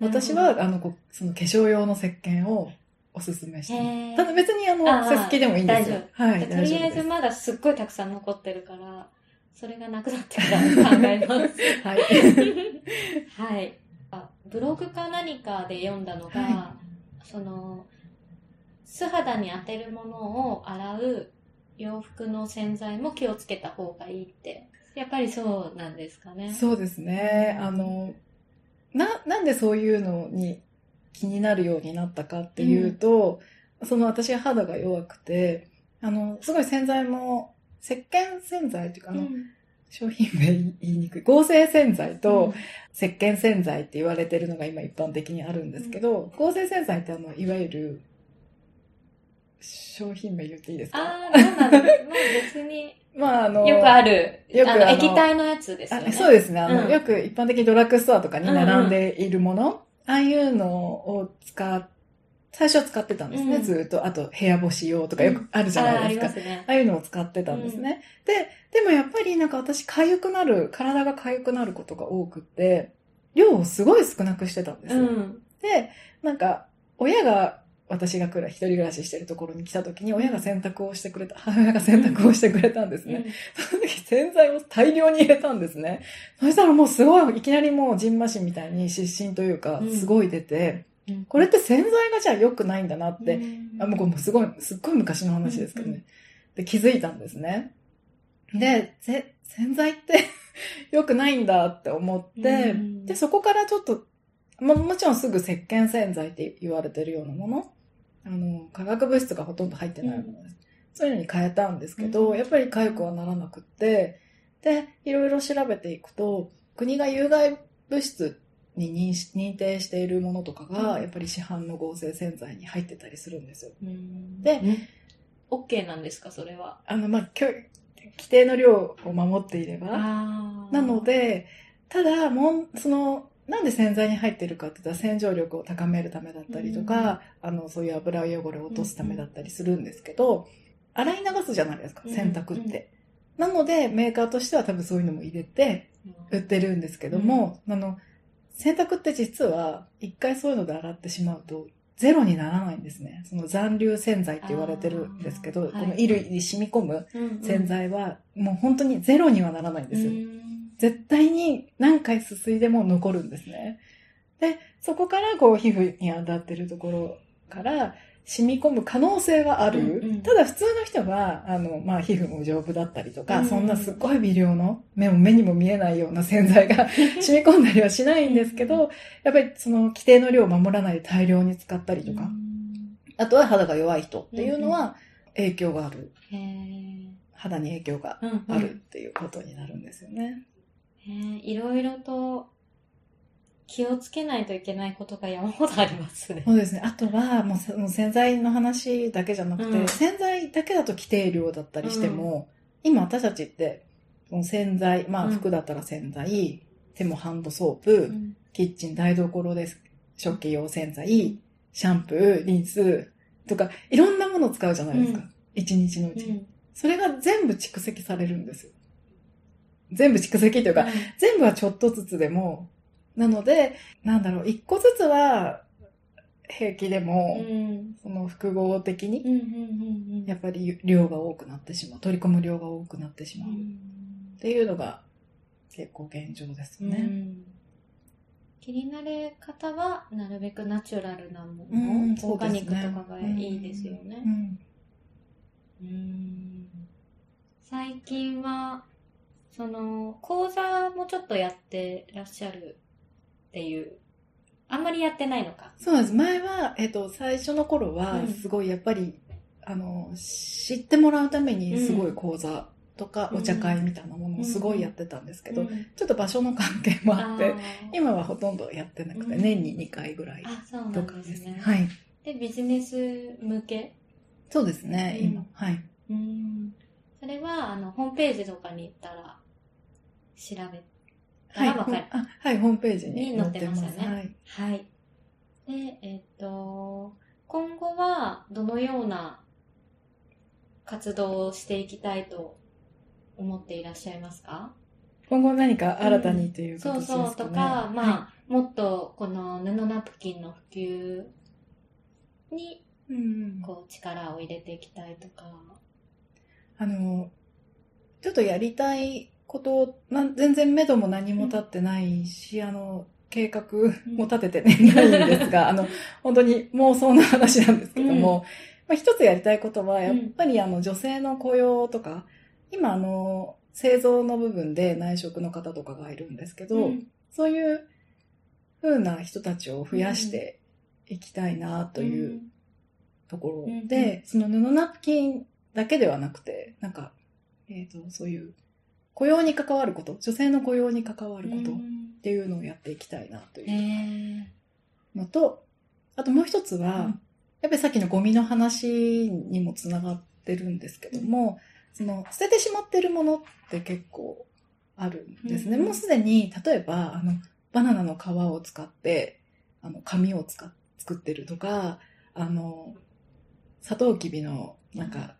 私は、あの、こその化粧用の石鹸をおすすめしてへー。ただ別にあの、セスキでもいいんですよ。はい、とりあえずまだすっごいたくさん残ってるから、それがなくなってから考えます。はい。はい。あブログか何かで読んだのが、はその、素肌に当てるものを洗う洋服の洗剤も気をつけた方がいいって。やっぱりそうなんですかね。そうですね。あの、な、なんでそういうのに気になるようになったかっていうと、その私は肌が弱くて、あの、すごい洗剤も、石鹸洗剤っていうか、あの、うん。商品名言いにくい。合成洗剤と、石鹸洗剤って言われてるのが今一般的にあるんですけど、合成洗剤ってあの、いわゆる、商品名言っていいですか？ああ、どうなの？まあ別に、まああの、よくある、よく液体のやつですね。そうですね。あの、うんよく一般的にドラッグストアとかに並んでいるもの、ああいうのを使っ、最初は使ってたんですね、うんずっと。あと、部屋干し用とかよくあるじゃないですか。あーありますね。ああいうのを使ってたんですね。で、でもやっぱりなんか私痒くなる、体が痒くなることが多くって、量をすごい少なくしてたんですよ。うん。で、なんか、親が、私が来る、一人暮らししてるところに来た時に、親が洗濯をしてくれた、母親が洗濯をしてくれたんですね。その時洗剤を大量に入れたんですね。そしたらもうすごい、いきなりもうジンマシンみたいに湿疹というかう、んすごい出て、うんこれって洗剤がじゃあ良くないんだなって、うんあ、もうこれもうすごい、すっごい昔の話ですけどね。うんで、気づいたんですね。で、ぜ洗剤って 良くないんだって思って、うんで、そこからちょっと、ま、もちろんすぐ石鹸洗剤って言われてるようなもの、あの、化学物質がほとんど入ってないものです。そういうのに変えたんですけど、うんやっぱり痒くはならなくって、で、いろいろ調べていくと、国が有害物質に認定しているものとかが、うんやっぱり市販の合成洗剤に入ってたりするんですよ。うんで、OK なんですか、それは？あの、まあ、きょ規定の量を守っていれば。あなの、で、ただ、もん、その、なんで洗剤に入ってるかって言ったら洗浄力を高めるためだったりとか、あの、そういう油汚れを落とすためだったりするんですけど、洗い流すじゃないですか、うん洗濯って。なので、メーカーとしては多分そういうのも入れて売ってるんですけども、あの、洗濯って実は、一回そういうので洗ってしまうと、ゼロにならないんですね。その残留洗剤って言われてるんですけど、この衣類に染み込むうん洗剤は、もう本当にゼロにはならないんですよ。うん絶対に何回すすいでも残るんですね。で、そこからこう皮膚に当たってるところから染み込む可能性はある。うんうんただ普通の人は、あの、まあ皮膚も丈夫だったりとか、うんそんなすっごい微量の目も目にも見えないような洗剤が 染み込んだりはしないんですけど、やっぱりその規定の量を守らないで大量に使ったりとか、あとは肌が弱い人っていうのは影響がある。へー肌に影響がうんあるっていうことになるんですよね。へーいろいろと気をつけないといけないことが山ほどありますね。そうですね。あとは、もう洗剤の話だけじゃなくて、うん洗剤だけだと規定量だったりしても、今私たちって、もう洗剤、まあうん服だったら洗剤、手もハンドソープ、うんキッチン、台所です。食器用洗剤、シャンプー、リンスとか、いろんなものを使うじゃないですか。うん一日のうちに、うんそれが全部蓄積されるんですよ。全部蓄積というか、全部はちょっとずつでも、なので、なんだろう、一個ずつは平気でうも、んその複合的に、やっぱり量が多くなってしまう。取り込む量が多くなってしまう。っうんていうのが結構現状ですよね。うん気になる方は、なるべくナチュラルなもうんの、オーガニックとかがいいですよねう。んうん最近は、その、講座もちょっとやってらっしゃるっていう、あんまりやってないのか？そうなんです。前は、えっ、と、最初の頃はうん、すごいやっぱり、あの、知ってもらうために、すごい講座とか、うんお茶会みたいなものをすごいやってたんですけど、うんちょっと場所の関係もあって、ー今はほとんどやってなくて、うん年に2回ぐらいとかですすね。はい。で、ビジネス向け？そうですね、うん今。はい。うん。それは、あの、ホームページとかに行ったら、調べたはい。らわかる。あはい、ホームページにに載ってま。ますすよねはい。はい。で、えっと、今後はどのような活動をしていきたいと思っていらっしゃいますか？今後何か新たにというそう形ですかね。そうとか、まあ、もっとこの布ナプキンの普及にい、うん。こう力を入れていきたいとか。あの、ちょっとやりたいこと、なん全然目処も何も立ってないし、あの、計画も立てて、ねないんですが、あの、本当に妄想の話なんですけども、まあ、一つやりたいことは、やっぱりあの、女性の雇用とか、今あの、製造の部分で内職の方とかがいるんですけど、うん。そういう風な人たちを増やしていきたいなというところで、うん。その布ナプキンだけではなくて、なんか、えっ、と、そういう雇用に関わること、女性の雇用に関わることっうんていうのをやっていきたいなとへいう。ー。のと、あともう一つは、うん。やっぱりさっきのゴミの話にもつながってるんですけども、その捨ててしまってるものって結構あるんですね。うん。もうすでに、例えば、あの、バナナの皮を使って、あの、紙を使っ作ってるとか、あの、サトウキビの、なんか、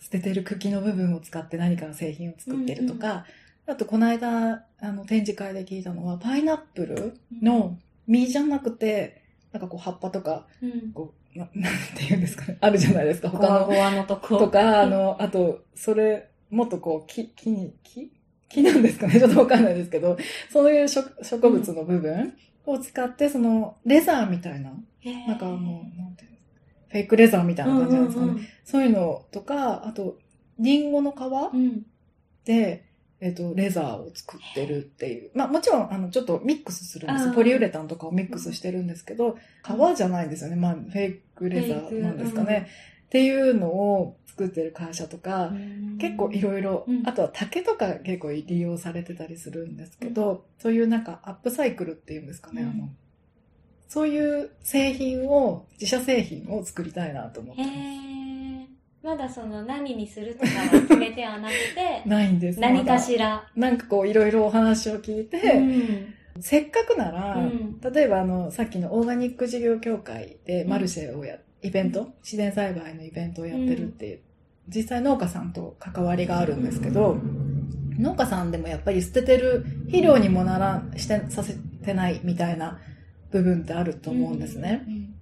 捨ててる茎の部分を使って何かの製品を作ってるとか、あと、この間、あの、展示会で聞いたのは、パイナップルの実じゃなくて、なんかこう、葉っぱとか、うん、こう、な なんて言うんですかね。あるじゃないですか、ゴ他の。ワゴワのとこ。とか、あの、あと、それ、もっとこう、木、木に、木？木なんですかね。ちょっとわかんないですけど、そういう植植物の部分を使って、その、レザーみたいな、なんかあの、なんていうんですか、フェイクレザーみたいな感じなんですかね。そういうのとか、あと、リンゴの皮うんうんで、えっ、と、レザーを作ってるっていう。まあもちろん、あの、ちょっとミックスするんです。ポリウレタンとかをミックスしてるんですけど、皮じゃないんですよね。まあ、フェイクレザーなんですかね。っていうのを作ってる会社とか、結構いろいろうん、あとは竹とか結構利用されてたりするんですけど、そういうなんかアップサイクルっていうんですかね、うんあの、そういう製品を、自社製品を作りたいなと思ってへます。ー。まだその何にするとかは決めてはなくて、ないんです。何かましら。だなんかこういろいろお話を聞いて、うん。せっかくなら、うん。例えばあの、さっきのオーガニック事業協会でマルシェをや、イベント、自然栽培のイベントをやってるっていう、実際農家さんと関わりがあるんですけど、農家さんでもやっぱり捨ててる肥料にもなら、して、させてないみたいな部分ってあると思うんですね。うん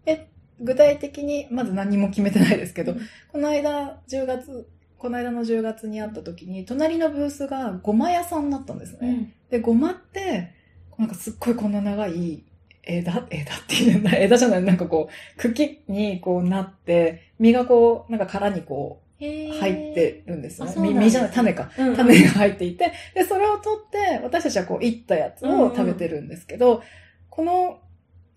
具体的に、まず何も決めてないですけど、うんこの間、10月、この間の10月に会った時に、隣のブースがごま屋さんだったんですね。うんで、ごまって、なんかすっごいこんな長い枝、枝っていうの 枝じゃない、なんかこう、茎にこうなって、実がこう、なんか殻にこへう、ー入ってるんですよね。実実じゃない、種か。うん種が入っていて、で、それを取って、私たちはこう、いったやつを食べてるんですけど、この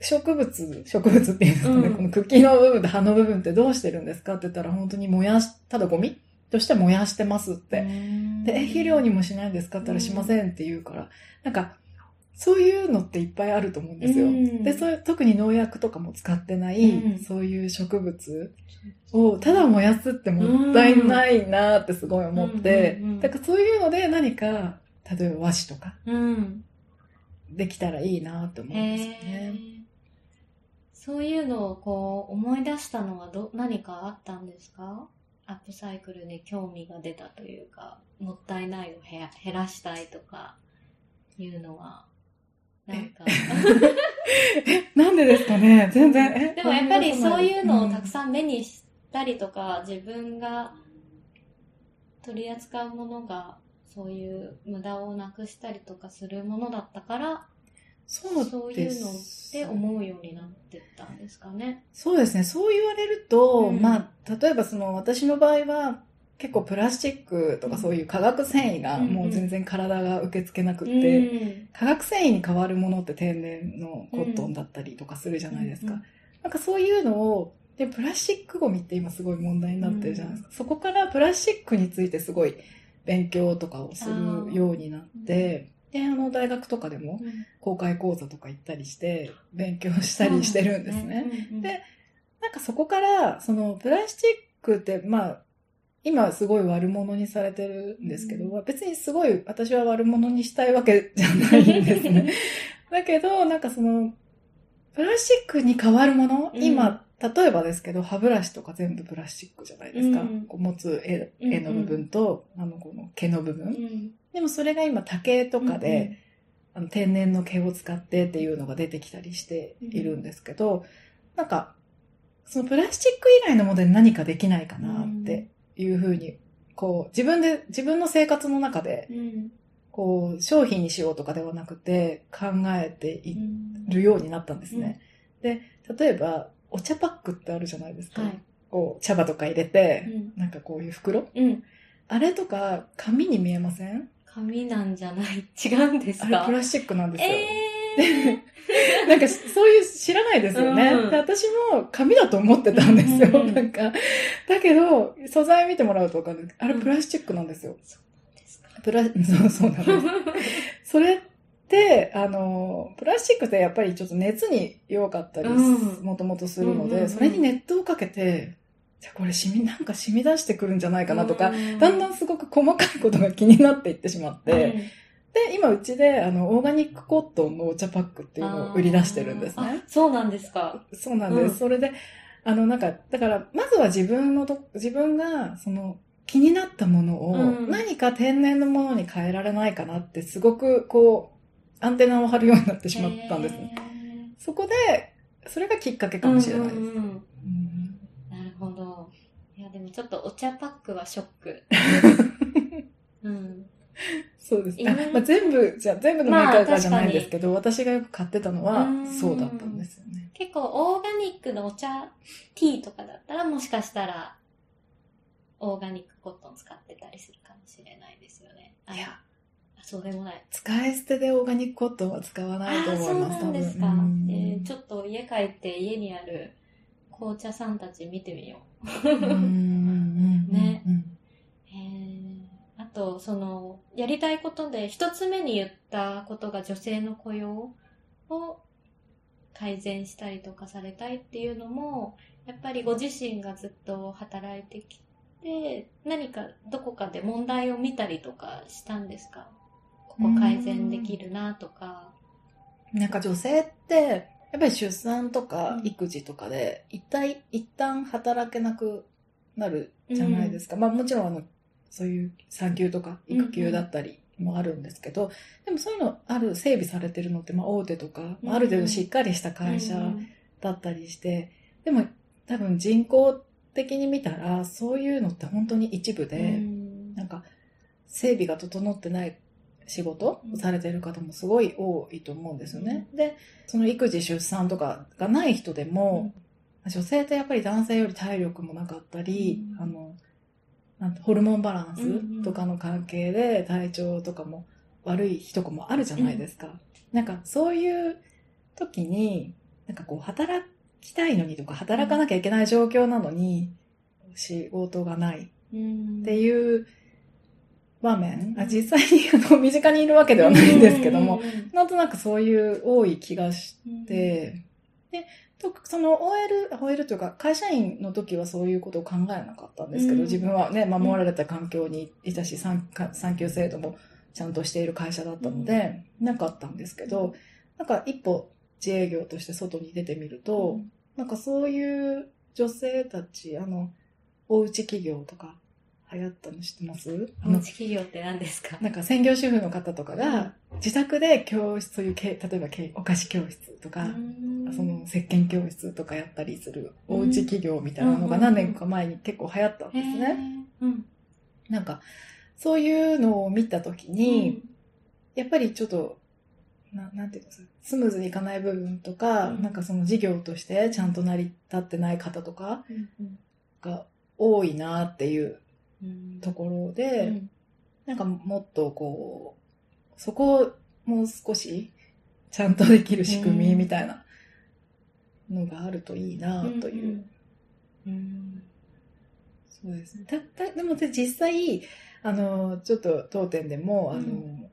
植物、植物っていうんですかね、うんこの茎の部分と葉の部分ってどうしてるんですかって言ったら、本当に燃やし、ただゴミとして燃やしてますって。で、え、肥料にもしないんですかって言ったらしませんって言うから、なんか、そういうのっていっぱいあると思うんですよ。うんで、そういう、特に農薬とかも使ってない、うんそういう植物をただ燃やすってもったいないなってすごい思って、だからそういうので何か、例えば和紙とかうん。できたらいいなって思うんですよへね。ーそういうのをこう思い出したのはど何かあったんですか？アップサイクルに興味が出たというか、もったいないを減らしたいとかいうのは、なんか。え、なんでですかね？全然。えでもやっぱりそういうのをたくん。さん目にしたりとか、自分が取り扱うものがそういう無駄をなくしたりとかするものだったから、そうそういですうのって思うようになってったんですかね。そうですね。そう言われると、うん。まあ、例えばその私の場合は、結構プラスチックとかうん。そういう化学繊維がうんもう全然体が受け付けなくって、うん。化学繊維に変わるものって天然のコットンだったりとかするじゃないですか。うんなんかそういうのを、で、プラスチックゴミって今すごい問題になってるじゃないですか。そこからプラスチックについてすごい勉強とかをするようになって、で、あの大学とかでも公開講座とか行ったりして勉強したりしてるんですね。。でなんかそこから、そのプラスチックって、まあ、今すごい悪者にされてるんですけど、う別にすごい私は悪者にしたいわけじゃないんですね。だけど、なんかその、プラスチックに変わるもの、うん今、例えばですけど、歯ブラシとか全部プラスチックじゃないですか。うんこう持つ絵うんうん絵の部分と、あの、この毛の部分。うんでもそれが今竹とかで、あの天然の毛を使ってっていうのが出てきたりしているんですけど、なんか、そのプラスチック以外のもので何かできないかなっていうふうに、こう、自分で、自分の生活の中で、うんこう、商品にしようとかではなくて、考えているようになったんですね。で、例えば、お茶パックってあるじゃないですか。はい。こう、茶葉とか入れて、うんなんかこういう袋？うん。あれとか、紙に見えません？紙なんじゃない？違うんですか？あれプラスチックなんですよ。え なんか、そういう知らないですよね。うんで私も紙だと思ってたんですよ。うんうんなんか。だけど、素材見てもらうとわかるんですあれうんプラスチックなんですよ。ー、そうですか？プラ、そう、そうなんです。それって、あの、プラスチックってやっぱりちょっと熱に弱かったりうんもともとするので、うんうんうんそれに熱湯をかけて、じゃあこれ染み、なんか染み出してくるんじゃないかなとか、うんだんだんすごく細かいことが気になっていってしまって、うんで、今うちで、あの、オーガニックコットンのお茶パックっていうのを売り出してるんですね。あそうなんですか。そうなんです。うんそれで、あの、なんか、だから、まずは自分のと、自分が、その、気になったものを、うん何か天然のものに変えられないかなって、すごく、こう、アンテナを張るようになってしまったんですね。そこで、それがきっかけかもしれないです。うんうんうんうんなるほど。いや、でもちょっとお茶パックはショック。うん。そうですね。まあ、全部、じゃあ全部のメーカーまあがじゃないんですけど、私がよく買ってたのはうん、そうだったんですよね。結構オーガニックのお茶、ティーとかだったらもしかしたら、オーガニックコットン使ってたりするかもしれないですよね。あいや、あそうでもない。使い捨てでオーガニックコットンは使わないとああ、そう思います、なんですか。えーちょっと家帰って家にある紅茶さんたち見てみよう。ねうんう。へー。あと、その、やりたいことで、一つ目に言ったことが女性の雇用を改善したりとかされたいっていうのも、やっぱりご自身がずっと働いてきて、何かどこかで問題を見たりとかしたんですか？ここ改善できるなとか。なんか女性って、やっぱり出産とかうん。育児とかで、一体、一旦働けなくなるじゃないですか。まあもちろんあの、そういう産休とか育休だったりもあるんですけど、でもそういうのある、整備されてるのって、まあ大手とか、まあある程度しっかりした会社うん。だったりして、でも多分人口的に見たら、そういうのって本当に一部で、うん。なんか、整備が整ってない仕事をされてる方もすごい多いと思うんですよね。で、その育児出産とかがない人でも、女性ってやっぱり男性より体力もなかったり、うん。あの、なんてホルモンバランうんうんスとかの関係で体調とかも悪い日とかもあるじゃないですか。なんかそういう時に、なんかこう働きたいのにとか働かなきゃいけない状況なのに、仕事がないうん。っていう場面、あ実際にあの身近にいるわけではないんですけども、、なんとなくそういう多い気がして、で、とその OL、OL というか会社員の時はそういうことを考えなかったんですけど、うん。自分はね、守られた環境にいたし、産休制度もちゃんとしている会社だったので、なかったんですけど、なんか一歩自営業として外に出てみると、なんかそういう女性たち、あの、おうち企業とか流行ったの知ってます？おうち企業って何ですか？なんか専業主婦の方とかが自宅で教室、そういうけ、例えばけお菓子教室とか、その石鹸教室とかやったりするおうち企業みたいなのが何年か前に結構流行ったんですね。うん。なんか、そういうのを見たときに、やっぱりちょっと、ななんていうのスムーズにいかない部分とか、うん。なんかその事業としてちゃんと成り立ってない方とかうんが多いなっていううんところうで、ん。なんかもっとこう、そこをもう少しちゃんとできる仕組みみたいなのがあるといいなという。うんそうですね。た、た、でもで実際、あの、ちょっと当店でも、あの、うん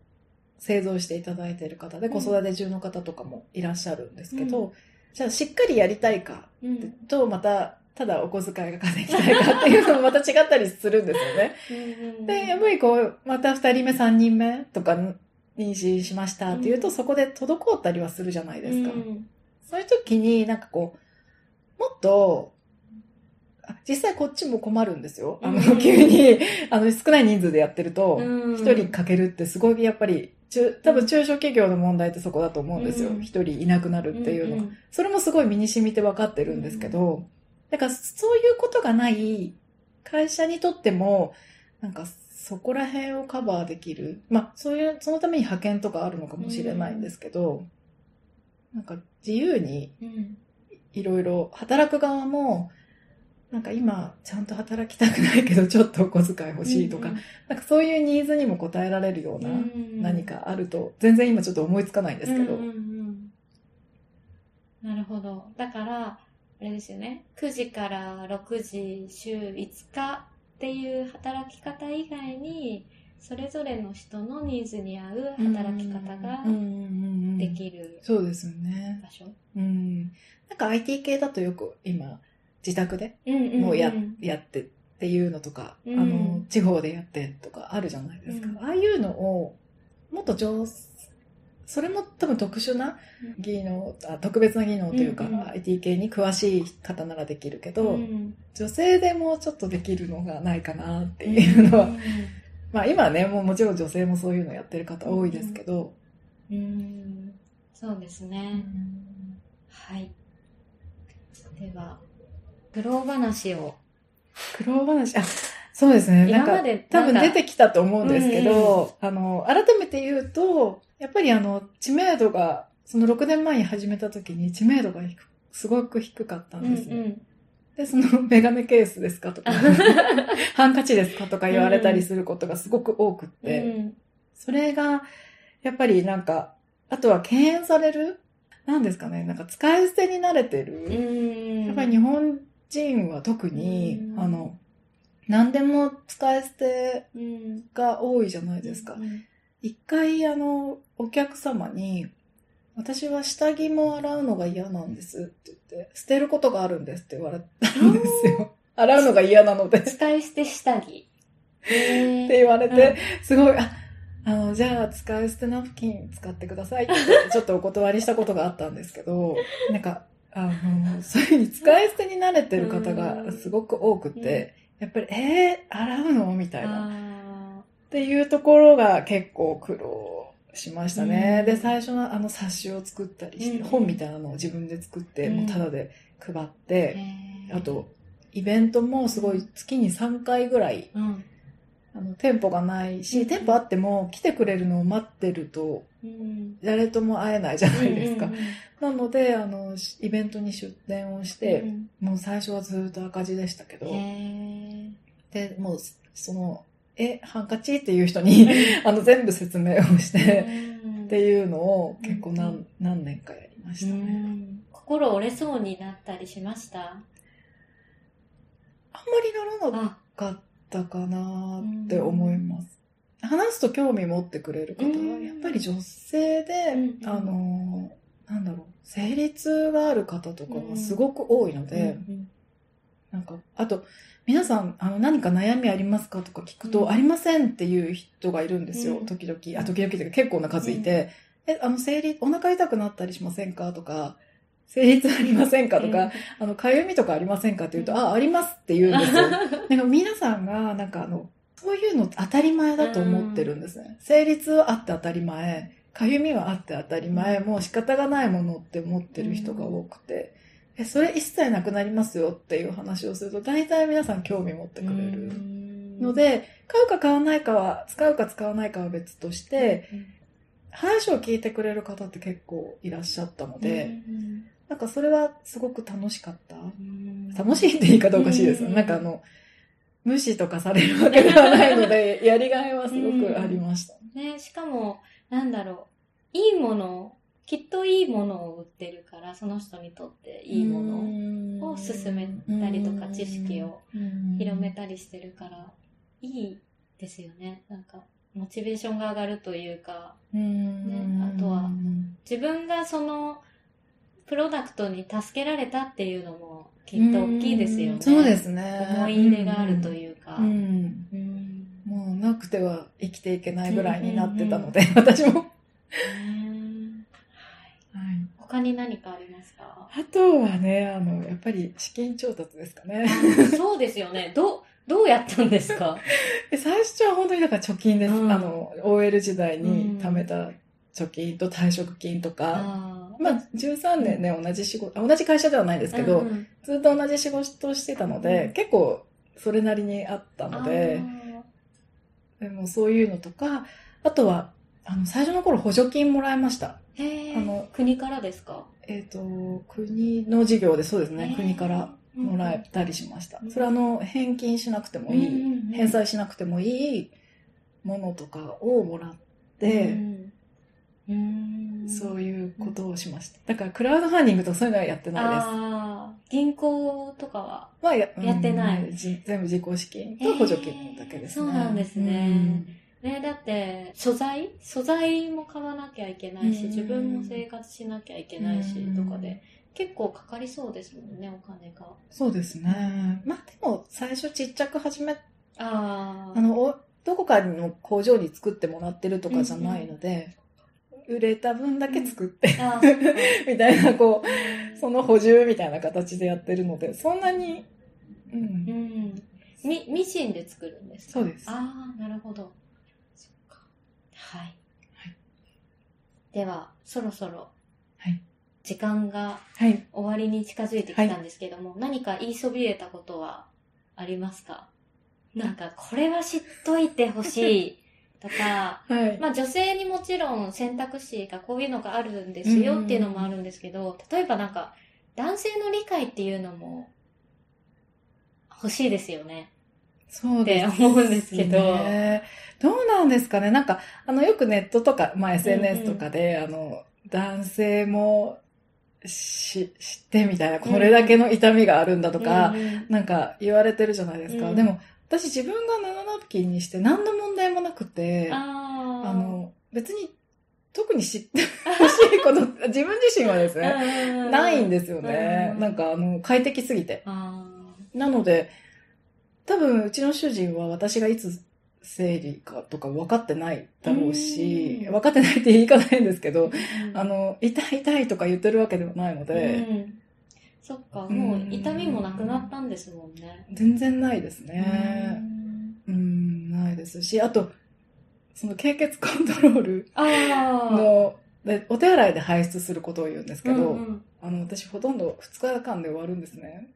製造していただいている方で、うん。子育て中の方とかもいらっしゃるんですけど、うじゃあしっかりやりたいかうん。と、また、ただお小遣いが稼ぎたいかっていうのもまた違ったりするんですよね。うんで、やっぱりこう、また二人目、三人目とか妊娠しましたっていうと、うん。そこで滞ったりはするじゃないですか。うんそういう時になんかこう、もっと、あ実際こっちも困るんですよ。あの、うん急に、あの、少ない人数でやってると、うん。一人かけるってすごいやっぱり、中多分中小企業の問題ってそこだと思うんですよ。う。ん。一、人いなくなるっていうのが、んそれもすごい身に染みて分かってるんですけど、だからそういうことがない会社にとっても、なんかそこら辺をカバーできる。まあ、そういう、そのために派遣とかあるのかもしれないんですけど、なんか自由にうんいろいろ働く側も、なんか今ちゃんと働きたくないけどちょっとお小遣い欲しいとか、なんかそういうニーズにも応えられるようなうん何かあると、全然今ちょっと思いつかないんですけど。うんうんうんなるほど。だから、あれですよね。9時から6時、週5日っていう働き方以外に、それぞれの人のニーズに合う働き方がうんうんうんうんできるそうですよね。場所。うん。なんか IT 系だとよく今、自宅でうんうんうんもうや,、やってっていうのとか、うんあの、地方でやってとかあるじゃないですか。うんああいうのを、もっと上手、それも多分特殊な技能、あ特別な技能というか、うんうん。IT 系に詳しい方ならできるけど、うん女性でもうちょっとできるのがないかなっていうのは、うんまあ今はね、もうもちろん女性もそういうのやってる方多いですけど、うん。そうですね。はい。では、苦労話を。苦労話、あ、そうですね。なんか今まで多分なんか出てきたと思うんですけど、あの、改めて言うと、やっぱりあの、知名度が、その6年前に始めた時に知名度がすごく低かったんですね。んで、その メガネケースですかとか、ハンカチですかとか言われたりすることがすごく多くって、うん。それが、やっぱりなんか、あとは敬遠されるなんですかね、なんか使い捨てに慣れてる。ん。やっぱり日本人は特に、うん。あの、何でも使い捨てうん。が多いじゃないですか。う。ん一回、あの、お客様に、私は下着も洗うのが嫌なんですって言って、捨てることがあるんですって言われたんですよ。洗うのが嫌なので。って使い捨て下着。へー言われて、すごい、あ、あの、じゃあ使い捨てナプキン使ってくださいって、ちょっとお断りしたことがあったんですけど、なんか、あの、そういうふうに使い捨てに慣れてる方がすごく多くて、やっぱり、えー、洗うの？みたいな。あっていうところが結構苦労しましたね。うん。で、最初のあの冊子を作ったりして、うん。本みたいなのを自分で作って、うん。もうタダで配っー。て、あと、イベントもすごい月に3回ぐらい、うん。あの、店舗がないし、うん。店舗あっても来てくれるのを待ってると、うん。誰とも会えないじゃないですか。なので、あの、しイベントに出店をして、うんもう最初はずっと赤字でしたけど、で、もう、その、え、ハンカチっていう人に、あの、全部説明をして、うん。っていうのを結構う何,、何年かやりましたうね。ん。心折れそうになったりしました？あんまりならなあかったかなって思います。話すと興味持ってくれる方は、うん。やっぱり女性で、うんあの、なんだろう、生理痛がある方とかはすごく多いので、うん。なんか、あと、皆さん、あの、何か悩みありますかとか聞くと、うんありませんっていう人がいるんですよ。うん時々。あ、時々っていうか結構な数いて、え、あの、生理、お腹痛くなったりしませんかとか、生理痛ありませんかとか、あの、かゆみとかありませんかって言うと、うんあ、ありますって言うんですよ。なんか皆さんが、なんかあの、そういうの当たり前だと思ってるんですね。生理痛はあって当たり前、かゆみはあって当たり前、もう仕方がないものって思ってる人が多くて、え、それ一切なくなりますよっていう話をすると、大体皆さん興味持ってくれるので、買うか買わないかは、使うか使わないかは別として、話を聞いてくれる方って結構いらっしゃったので、なんかそれはすごく楽しかった。楽しいって言い方おかしいですよ。うんなんかあの、無視とかされるわけではないので、やりがいはすごくありました。ね、しかも、なんだろう、いいもの、きっといいものを売ってるから、その人にとっていいもののを勧めたりとか、知識を広めたりしてるから、いいですよね。なんか、モチベーションが上がるというか、ねあとは自分がその、プロダクトに助けられたっていうのも、きっと大きいですよね。そうですね。思い入れがあるというか。もうなくては生きていけないぐらいになってたので、私も。に何かありますか？あとはね、あの、やっぱり資金調達ですかね。そうですよね。どう、どうやったんですか？で最初は本当にだから貯金です。うんあの、OL 時代に貯めた貯金と退職金とか。あまあ、13年ね、同じ仕事、あ同じ会社ではないですけど、うんうんずっと同じ仕事をしてたので、うん結構それなりにあったので、でもそういうのとか、あとは、あの、最初の頃補助金もらいました。へーあの国からですか？えっ、と、国の事業でそうですね、国からもらえたりしました。うんそれはあの、返金しなくてもいい、うんうんうん返済しなくてもいいものとかをもらって、うんうんそういうことをしました。だから、クラウドファンディングとかそういうのはやってないです。銀行とかはまあ、ややってない全部自己資金と補助金だけですね。そうなんですね。ね、だって、素材素材も買わなきゃいけないし、うん自分も生活しなきゃいけないし、うんとかで、結構かかりそうですもんね、お金が。そうですね。まあ、でも、最初ちっちゃく始め、ああの、おどこかの工場に作ってもらってるとかじゃないので、売れた分だけ作って、あー、そっかみたいな、こう、その補充みたいな形でやってるので、そんなに、う。うんん。み、ミシンで作るんですか？そうです。ああ、なるほど。はい。はいでは、そろそろ、はい時間がはい。終わりに近づいてきたんですけども、何か言いそびれたことはありますか？なんか、これは知っといてほしい とか、はい。まあ女性にもちろん選択肢がこういうのがあるんですよっていうのもあるんですけど、例えばなんか、男性の理解っていうのも欲しいですよね。そうです、って思うんですけどね どうなんですかね？なんか、あの、よくネットとか、まあ SNS とかで、あの、男性もし、知ってみたいな、これだけの痛みがあるんだとか、うんなんか言われてるじゃないですか。うん。でも、私自分が布ナプキンにして何の問題もなくて、ああーの、別に特に知ってほしいこと、自分自身はですね、うんないんですよね。うんなんかあの、快適すぎて。あなので、多分うちの主人は私がいつ生理かとか分かってないだろうし、うん分かってないって言い方変ですけど、ーあの、痛い痛いとか言ってるわけではないので、うんそっか、もう痛みもなくなったんですもんね。全然ないですね。うん、ないですし、あと、その経血コントロール。の、でお手洗いで排出することを言うんですけど、うんうんあの、私ほとんど2日間で終わるんですね。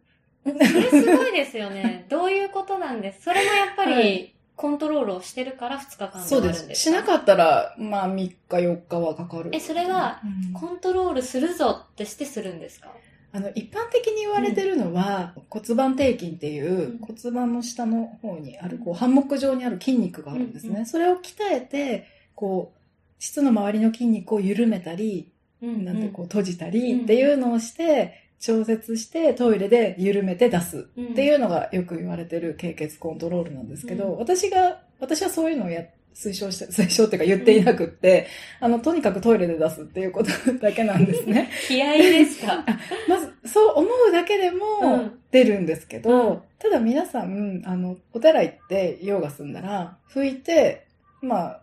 それすごいですよね。どういうことなんです？それもやっぱはり、コントロールをしてるから2日間で終そうです。わるんです。しなかったら、まあ3日4日はかかる。え、それは、うん。コントロールするぞってしてするんですか？あの、一般的に言われてるのは、骨盤底筋っていう、うん。骨盤の下の方にある、こう、ハンモック状にある筋肉があるんですね。うんうんそれを鍛えて、こう、膣の周りの筋肉を緩めたり、うんなんてこう閉じたりうん。っていうのをして、調節してトイレで緩めて出すうん。っていうのがよく言われてる経血コントロールなんですけど、うん。私が、私はそういうのをや、推奨して、推奨っていうか言っていなくって、あの、とにかくトイレで出すっていうことだけなんですね。気合いですか まず、そう思うだけでうもん。出るんですけど、うん。ただ皆さん、あの、お手洗い行って用が済んだら、拭いて、まあ、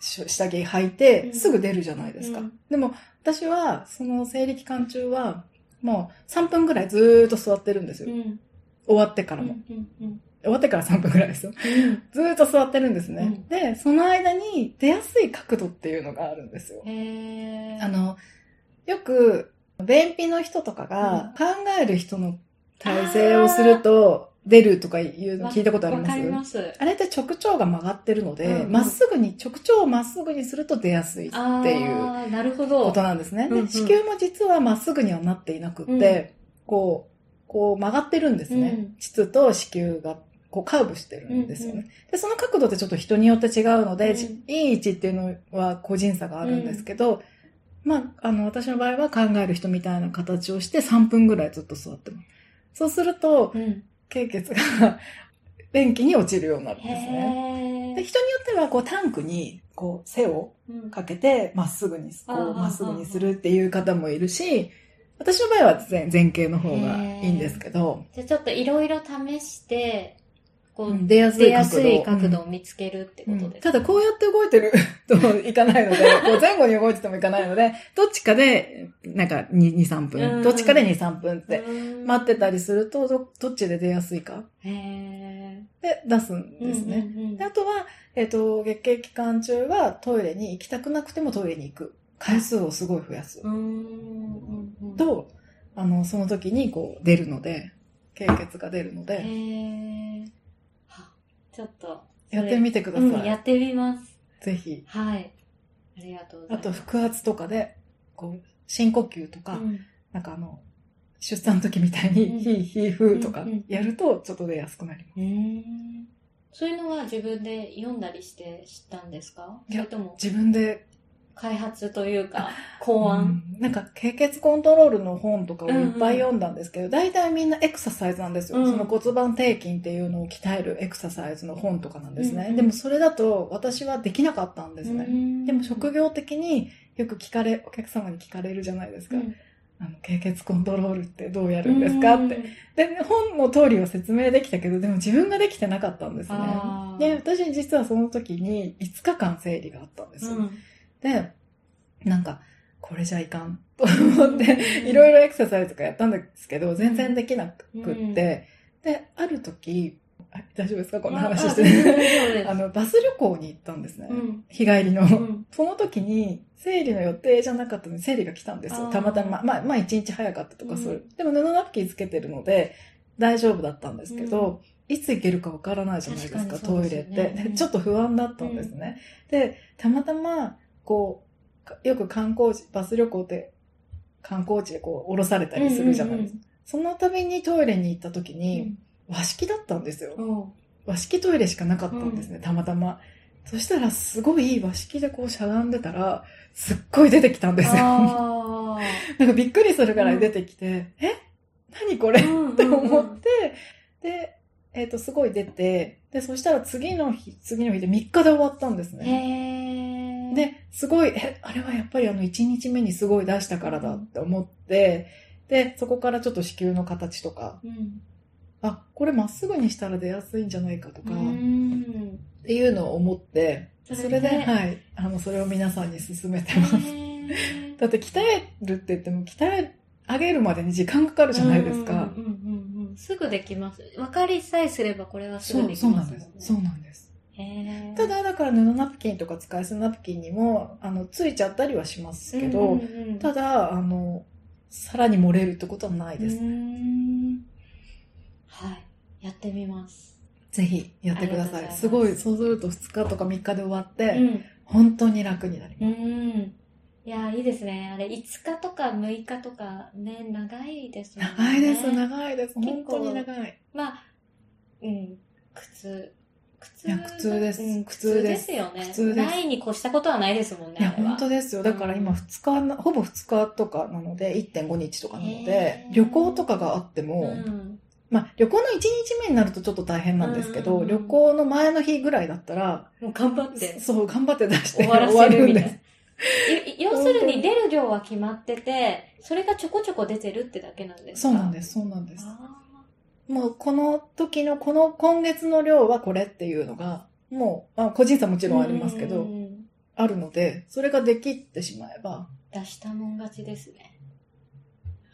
し下着履いて、うん。すぐ出るじゃないですか。うん。でも、私は、その生理期間中は、もう3分ぐらいずーっと座ってるんですよ。うん。終わってからも。うんうん終わってから3分ぐらいですよ。うんずーっと座ってるんですね。うんで、その間に出やすい角度っていうのがあるんですよ。あの、よく、便秘の人とかが考える人の体勢をすると出るとかいうの聞いたことあります？わかります。あれって直腸が曲がってるので、うんうんま、っすぐに、直腸をまっすぐにすると出やすいっていうなるほど。ことなんですね。うんうんで子宮も実はまっすぐにはなっていなくって、こう、こう曲がってるんですね。うん膣と子宮がこうカーブしてるんですよね。うんうで、その角度ってちょっと人によって違うので、うんいい位置っていうのは個人差があるんですけど、まあ、あの、私の場合は考える人みたいな形をして3分ぐらいずっと座ってます。そうすると、うん。経血が 便器に落ちるようになるんですね。で人によっては、こう、タンクに、こう、背をうん。かけて、まっすぐに、こう、まっすぐにするっていう方もいるし、私の場合は前前傾の方がいいんですけど、じゃあちょっといろいろ試して、こう、うん出やすい角度を見つけるってことです、ただこうやって動いてる といかないので、こう前後に動いててもいかないので、どっちかで、なんか2、2 3うん。分、どっちかで2、3分ってうん。待ってたりすると、どどっちで出やすいか？へで出すんーですね。うんうんうんであとは、えっ、と、月経期間中はトイレに行きたくなくてもトイレに行く。回数をすごい増やす。うんうんうんと、あの、その時にこう出るので、経血が出るのへで、ー。はちょっと、やってみてください。うん、やってみます。ぜひ。はい。ありがとうございあと、ます。腹圧とかで、こう、深呼吸とか、うんなんかあの、出産の時みたいに、うんヒーヒーフーとかやると、ちょっと出やすくなります。そういうのは自分で読んだりして知ったんですか？いや自分で、開発というか考案、うんなんか、経血コントロールの本とかをいっぱい読んだんですけど、大体みんなエクササイズなんですよ。うんその骨盤底筋っていうのを鍛えるエクササイズの本とかなんですね。うんでもそれだと私はできなかったんですね。ねでも職業的によく聞かれ、お客様に聞かれるじゃないですか。あの、経血コントロールってどうやるんですかって。で、本の通りは説明できたけど、でも自分ができてなかったんですねで、私実はその時に5日間生理があったんですよ。うんで、なんか、これじゃいかん と思って、いろいろエクササイズとかやったんですけど、全然できなくって、うんで、ある時、あ大丈夫ですか？こんな話あして。あの、バス旅行に行ったんですね。うん日帰りの。うんその時に、生理の予定じゃなかったのに生理が来たんですよ。たまたま。まあ、まあ一日早かったとかそういう。うでも布ナプキンつけてるので、大丈夫だったんですけど、いつ行けるかわからないじゃないですか、トイレって、ちょっと不安だったんですね。で、たまたま、こう、かよく観光地、バス旅行って観光地でこう降ろされたりするじゃないですか。その度にトイレに行った時に、和式だったんですよ。うん和式トイレしかなかったんですね、たまたま。そしたら、すごい和式でこうしゃがんでたら、すっごい出てきたんですよ。あ なんかびっくりするぐらい出てきて、え？何これ？って思って、で、えっ、と、すごい出て、で、そしたら次の日、次の日で3日で終わったんですね。へー。で、すごい、え、あれはやっぱりあの1日目にすごい出したからだって思って、で、そこからちょっと子宮の形とか、うん。あ、これまっすぐにしたら出やすいんじゃないかとか、うっん。ていうのを思って、それでそれで、はい、あの、それを皆さんに勧めてます。だって鍛えるって言っても、鍛え上げるまでに時間かかるじゃないですか。うんうんうんうん。すぐできます。分かりさえすればこれはすぐでそう、そうきますもんね。なんです。そうなんです。ただ、だから布ナプキンとか使い捨てナプキンにも、あの、ついちゃったりはしますけど、うんうんうんただ、あの、さらに漏れるってことはないです。うーんはい。やってみます。ぜひやってください。すすごい、そうすると2日とか3日で終わって、うん。本当に楽になりうます。ん。いや、いいですね。あれ、5日とか6日とかね、長いですね。長いです、長いです。本当に長い。まあ、うん、苦痛。いや苦痛ですうん、苦苦痛痛でですすよね。苦痛ですないに越したことはないですもんね。いや、本当ですよ。だから今2日な、ほぼ2日とかなので、1.5日とかなのへで、ー旅行とかがあっても、うん。まあ、旅行の1日目になるとちょっと大変なんですけど、うん旅行の前の日ぐらいだったら、もう頑張ってそう、頑張って出して終わらせるみたいな終わるん。い要するに出る量は決まってて、それがちょこちょこ出てるってだけなんですか？そうなんです、そうなんです。あもうこの時のこの今月の量はこれっていうのが、もう、あ個人差もちーろんありますけど、うんあるので、それができってしまえば、出したもん勝ちですね。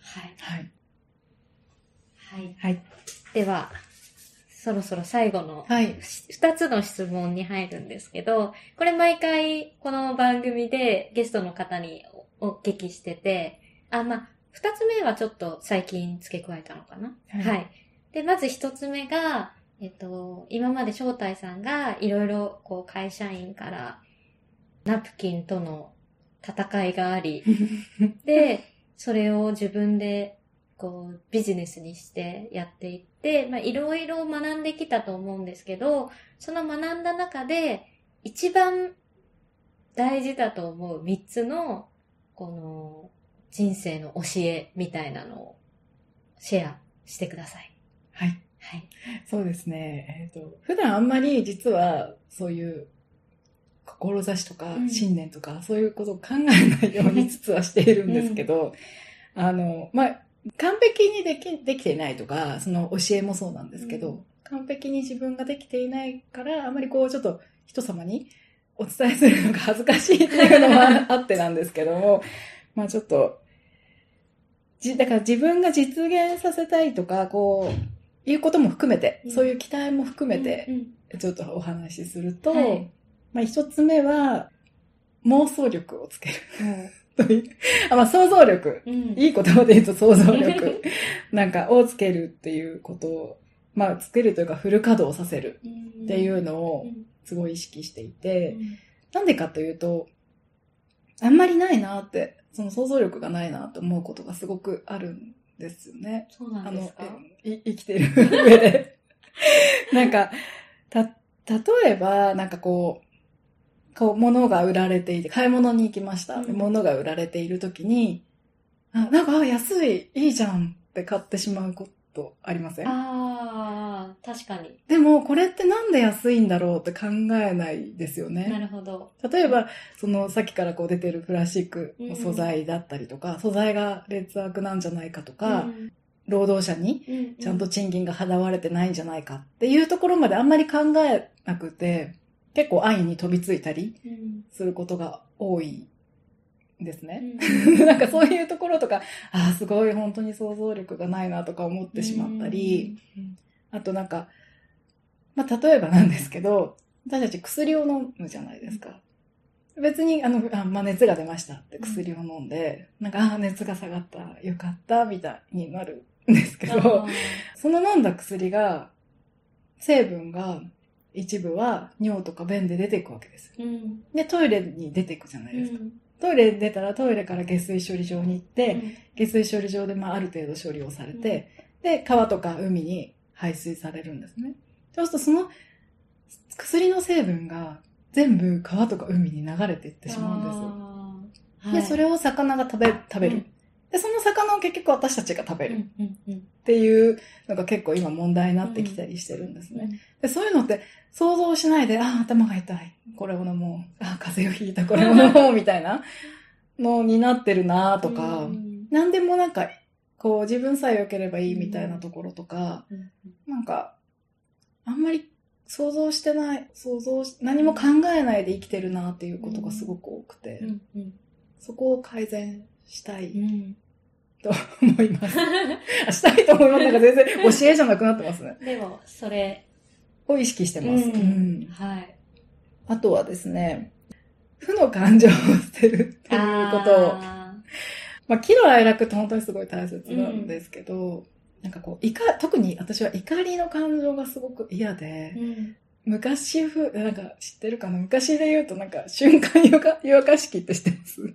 はい。はい。はい。はい。では、そろそろ最後のはい。二つの質問に入るんですけど、これ毎回この番組でゲストの方におお聞きしてて、あ、まあ、二つ目はちょっと最近付け加えたのかな？はいはい。で、まず一つ目が、えっと、今まで正太さんがいろいろこう会社員からナプキンとの戦いがあり、で、それを自分で、こう、ビジネスにしてやっていって、まあ、いろいろ学んできたと思うんですけど、その学んだ中で、一番大事だと思う三つの、この、人生の教えみたいなのをシェアしてください。はい。はい。そうですね。えっ、と、普段あんまり実はそういう志とかうん信念とか、そういうことを考えないように実はしているんですけど、あの、まあ、完璧にでき、できていないとか、その教えもそうなんですけど、うん完璧に自分ができていないから、あまりこうちょっと人様にお伝えするのが 恥ずかしいっていうのはあってなんですけども、まあちょっと、じ、だから自分が実現させたいとか、こう、いうことも含めて、うん。そういう期待も含めてう、んちょっとお話しすると、はい。まあ一つ目は、妄想力をつける。うん。という。あ、まあ想像力。うん。いい言葉で言うと想像力。なんか、をつけるっていうことを、まあつけるというかフル稼働させるっていうのをうん。すごい意識していて、うん。なんでかというと、あんまりないなって、その想像力がないなと思うことがすごくあるんですよね。そうなんですか、生きてる 上で。なんか、た、例えば、なんかこう、こう、物が売られていて、買い物に行きました。うん物が売られているときに、あ、なんか、あ、安い、いいじゃんって買ってしまうことありません？ああ、確かに。でも、これってなんで安いんだろうって考えないですよね。なるほど。例えば、その、さっきからこう出てるプラスチックの素材だったりとか、素材が劣悪なんじゃないかとか、うん労働者にうんちゃんと賃金が払われてないんじゃないかっていうところまであんまり考えなくて、結構安易に飛びついたりうんすることが多いんですね。うん なんかそういうところとか、ああ、すごい本当に想像力がないなとか思ってしまったり、あとなんか、まあ例えばなんですけど、私たち薬を飲むじゃないですか。別に、あの、あまあ、熱が出ましたって薬を飲んで、なんか、ああ、熱が下がった、よかった、みたいになるんですけど、その飲んだ薬が、成分が一部は尿とか便で出ていくわけです。うんで、トイレに出ていくじゃないですか。うんトイレに出たらトイレから下水処理場に行って、下水処理場でまあある程度処理をされて、で、川とか海に排水されるんですね。そうするとその薬の成分が全部川とか海に流れていってしまうんですよ。あーで、それを魚が食べ、食べる。で、その魚を結局私たちが食べるっうんうんうんていうのが結構今問題になってきたりしてるんですね。でそういうのって想像しないで、ああ、頭が痛い。これを飲もう。ああ、風邪をひいた。これを飲もう。みたいな のになってるなとか、うんなんでもなんか、こう自分さえ良ければいいみたいなところとか、うんなんか、あんまり想像してない、想像し、何も考えないで生きてるなっていうことがすごく多くて、そこを改善したいうんと思います。あしたいと思います。なんか全然教えじゃなくなってますね。でも、それ、を意識してます。うんうん。はい。あとはですね、負の感情を捨てるっていうことを、あまあ、喜怒哀楽って本当にすごい大切なんですけど、なんかこう、怒、特に私は怒りの感情がすごく嫌でー、うん。昔ふ、なんか知ってるかな？昔で言うとなんか瞬間湯沸かし器って知ってます。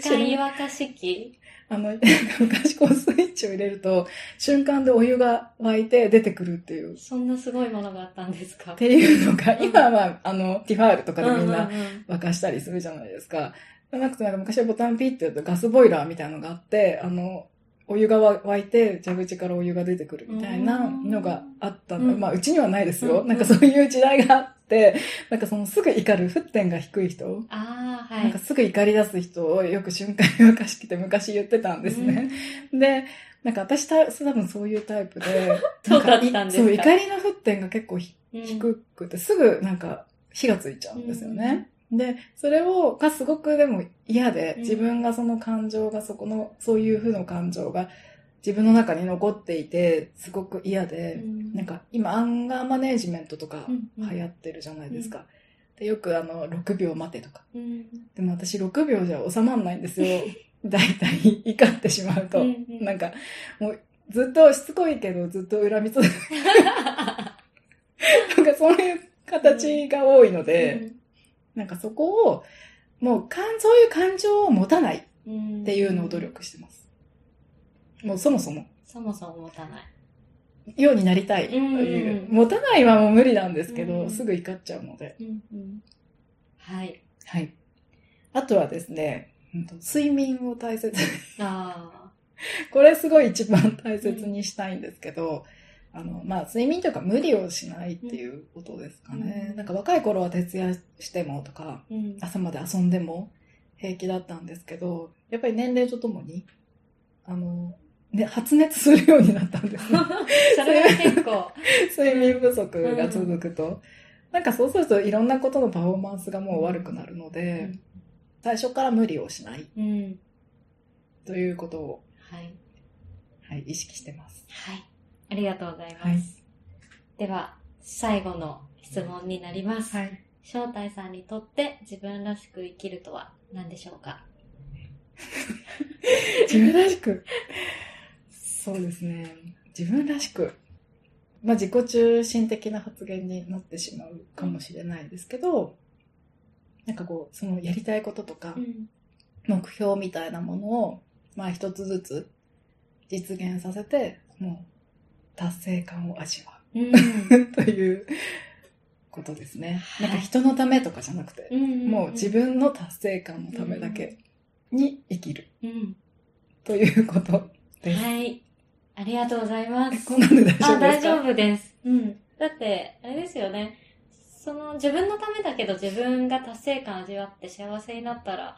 瞬間湯沸かし器あの、昔こうスイッチを入れると瞬間でお湯が沸いて出てくるっていう、っそんなすごいものがあったんですか？ていうのが、今はあの、ティファールとかでみんな沸かしたりするじゃないですか。じゃなくてなんか昔はボタンピッてやるとガスボイラーみたいなのがあって、あの、お湯が沸いて蛇口からお湯が出てくるみたいなのがあったの。うんまあうちにはないですよ。うんなんかそういう時代があって、なんかそのすぐ怒る、沸点が低い人、ああ、はいなんか。すぐ怒り出す人をよく瞬間に沸かして昔言ってたんですね。で、なんか私た多分そういうタイプで、そうだったんですか？そう、怒りの沸点が結構低くて、すぐなんか火がついちゃうんですよね。で、それを、がすごくでも嫌で、うん自分がその感情がそこの、そういう負の感情が自分の中に残っていて、すごく嫌で、うんなんか今アンガーマネージメントとか流行ってるじゃないですか。でよくあの、6秒待てとか。うんでも私6秒じゃ収まんないんですよ。だいたい怒ってしまうと。なんか、もうずっとしつこいけどずっと恨み続け なんかそういう形が多いので、なんかそこを、もうかん、そういう感情を持たないうんっていうのを努力してます。もうそもそも、そもそも持たない。ようになりたいという。うん持たないはもう無理なんですけど、うんすぐ怒っちゃうので。うんうんはい。はい。あとはですね、睡眠を大切に。あ これすごい一番大切にしたいんですけど、あの、まあ、睡眠というか無理をしないっていうことですかね。うんなんか若い頃は徹夜してもとか、あ。うん。朝まで遊んでも平気だったんですけど、やっぱり年齢とともに、あの、ね、発熱するようになったんですね。それは結構。睡眠不足が続くと。なんかそうするといろんなことのパフォーマンスがもう悪くなるので、最初から無理をしないうん。ということを、はい。はい、意識してます。はい。ありがとうございます。はいでは、最後の質問になります。はい。正体さんにとって自分らしく生きるとは何でしょうか？自分らしく？そうですね。自分らしく。まあ自己中心的な発言になってしまうかもしれないですけど、なんかこう、そのやりたいこととか、ん。目標みたいなものを、まあ一つずつ実現させて、もう達成感を味わうん。う ということですね。はいなんか人のためとかじゃなくて、うんもう自分の達成感のためだけに生きるうん。ということです。はい。ありがとうございます。こんなんで大丈夫ですか？あ、大丈夫です。うん。だって、あれですよね。その自分のためだけど自分が達成感味わって幸せになったら、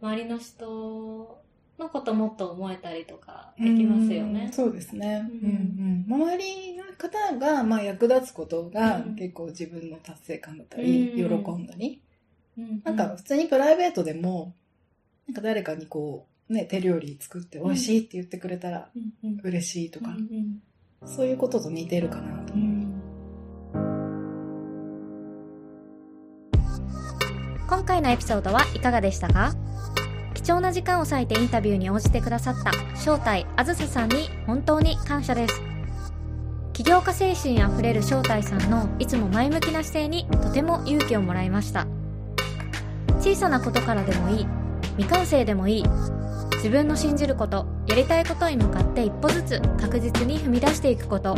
周りの人のこともっと思えたりとかできますよね。うん。そうですね。ううんんうん、周りの方が、まあ、役立つことがうん。結構自分の達成感だったり、うん。喜んだり、うんなんか普通にプライベートでも、なんか誰かにこう、ね、手料理作って美味しいって言ってくれたら嬉しいとか、うんそういうことと似てるかなとう。ん。今回のエピソードはいかがでしたか？貴重な時間を割いてインタビューに応じてくださった正体あずささんに本当に感謝です。起業家精神あふれる正体さんのいつも前向きな姿勢にとても勇気をもらいました。小さなことからでもいい未完成でもいい自分の信じることやりたいことに向かって一歩ずつ確実に踏み出していくこと。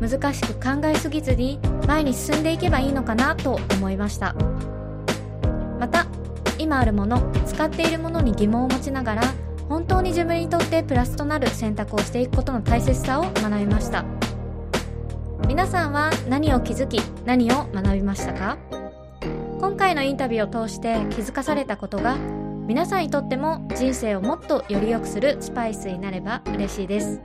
難しく考えすぎずに前に進んでいけばいいのかなと思いました。また今あるもの使っているものに疑問を持ちながら本当に自分にとってプラスとなる選択をしていくことの大切さを学びました。皆さんは何を気づき何を学びましたか？今回のインタビューを通して気づかされたことが皆さんにとっても人生をもっとより良くするスパイスになれば嬉しいです。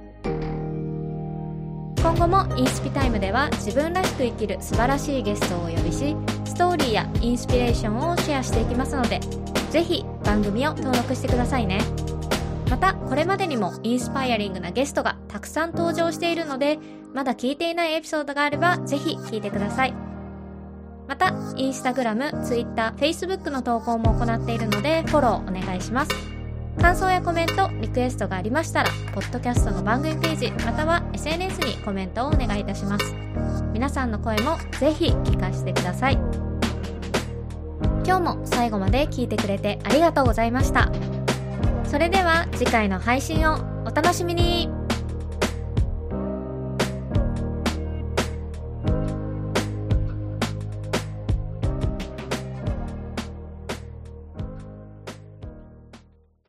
今後もインスピタイムでは自分らしく生きる素晴らしいゲストをお呼びしストーリーやインスピレーションをシェアしていきますのでぜひ番組を登録してくださいねまたこれまでにもインスパイアリングなゲストがたくさん登場しているのでまだ聞いていないエピソードがあればぜひ聞いてくださいまたインスタグラム、ツイッター、フェイスブックの投稿も行っているのでフォローお願いします感想やコメント、リクエストがありましたら、ポッドキャストの番組ページ、または SNS にコメントをお願いいたします。皆さんの声もぜひ聞かせてください。今日も最後まで聞いてくれてありがとうございました。それでは次回の配信をお楽しみに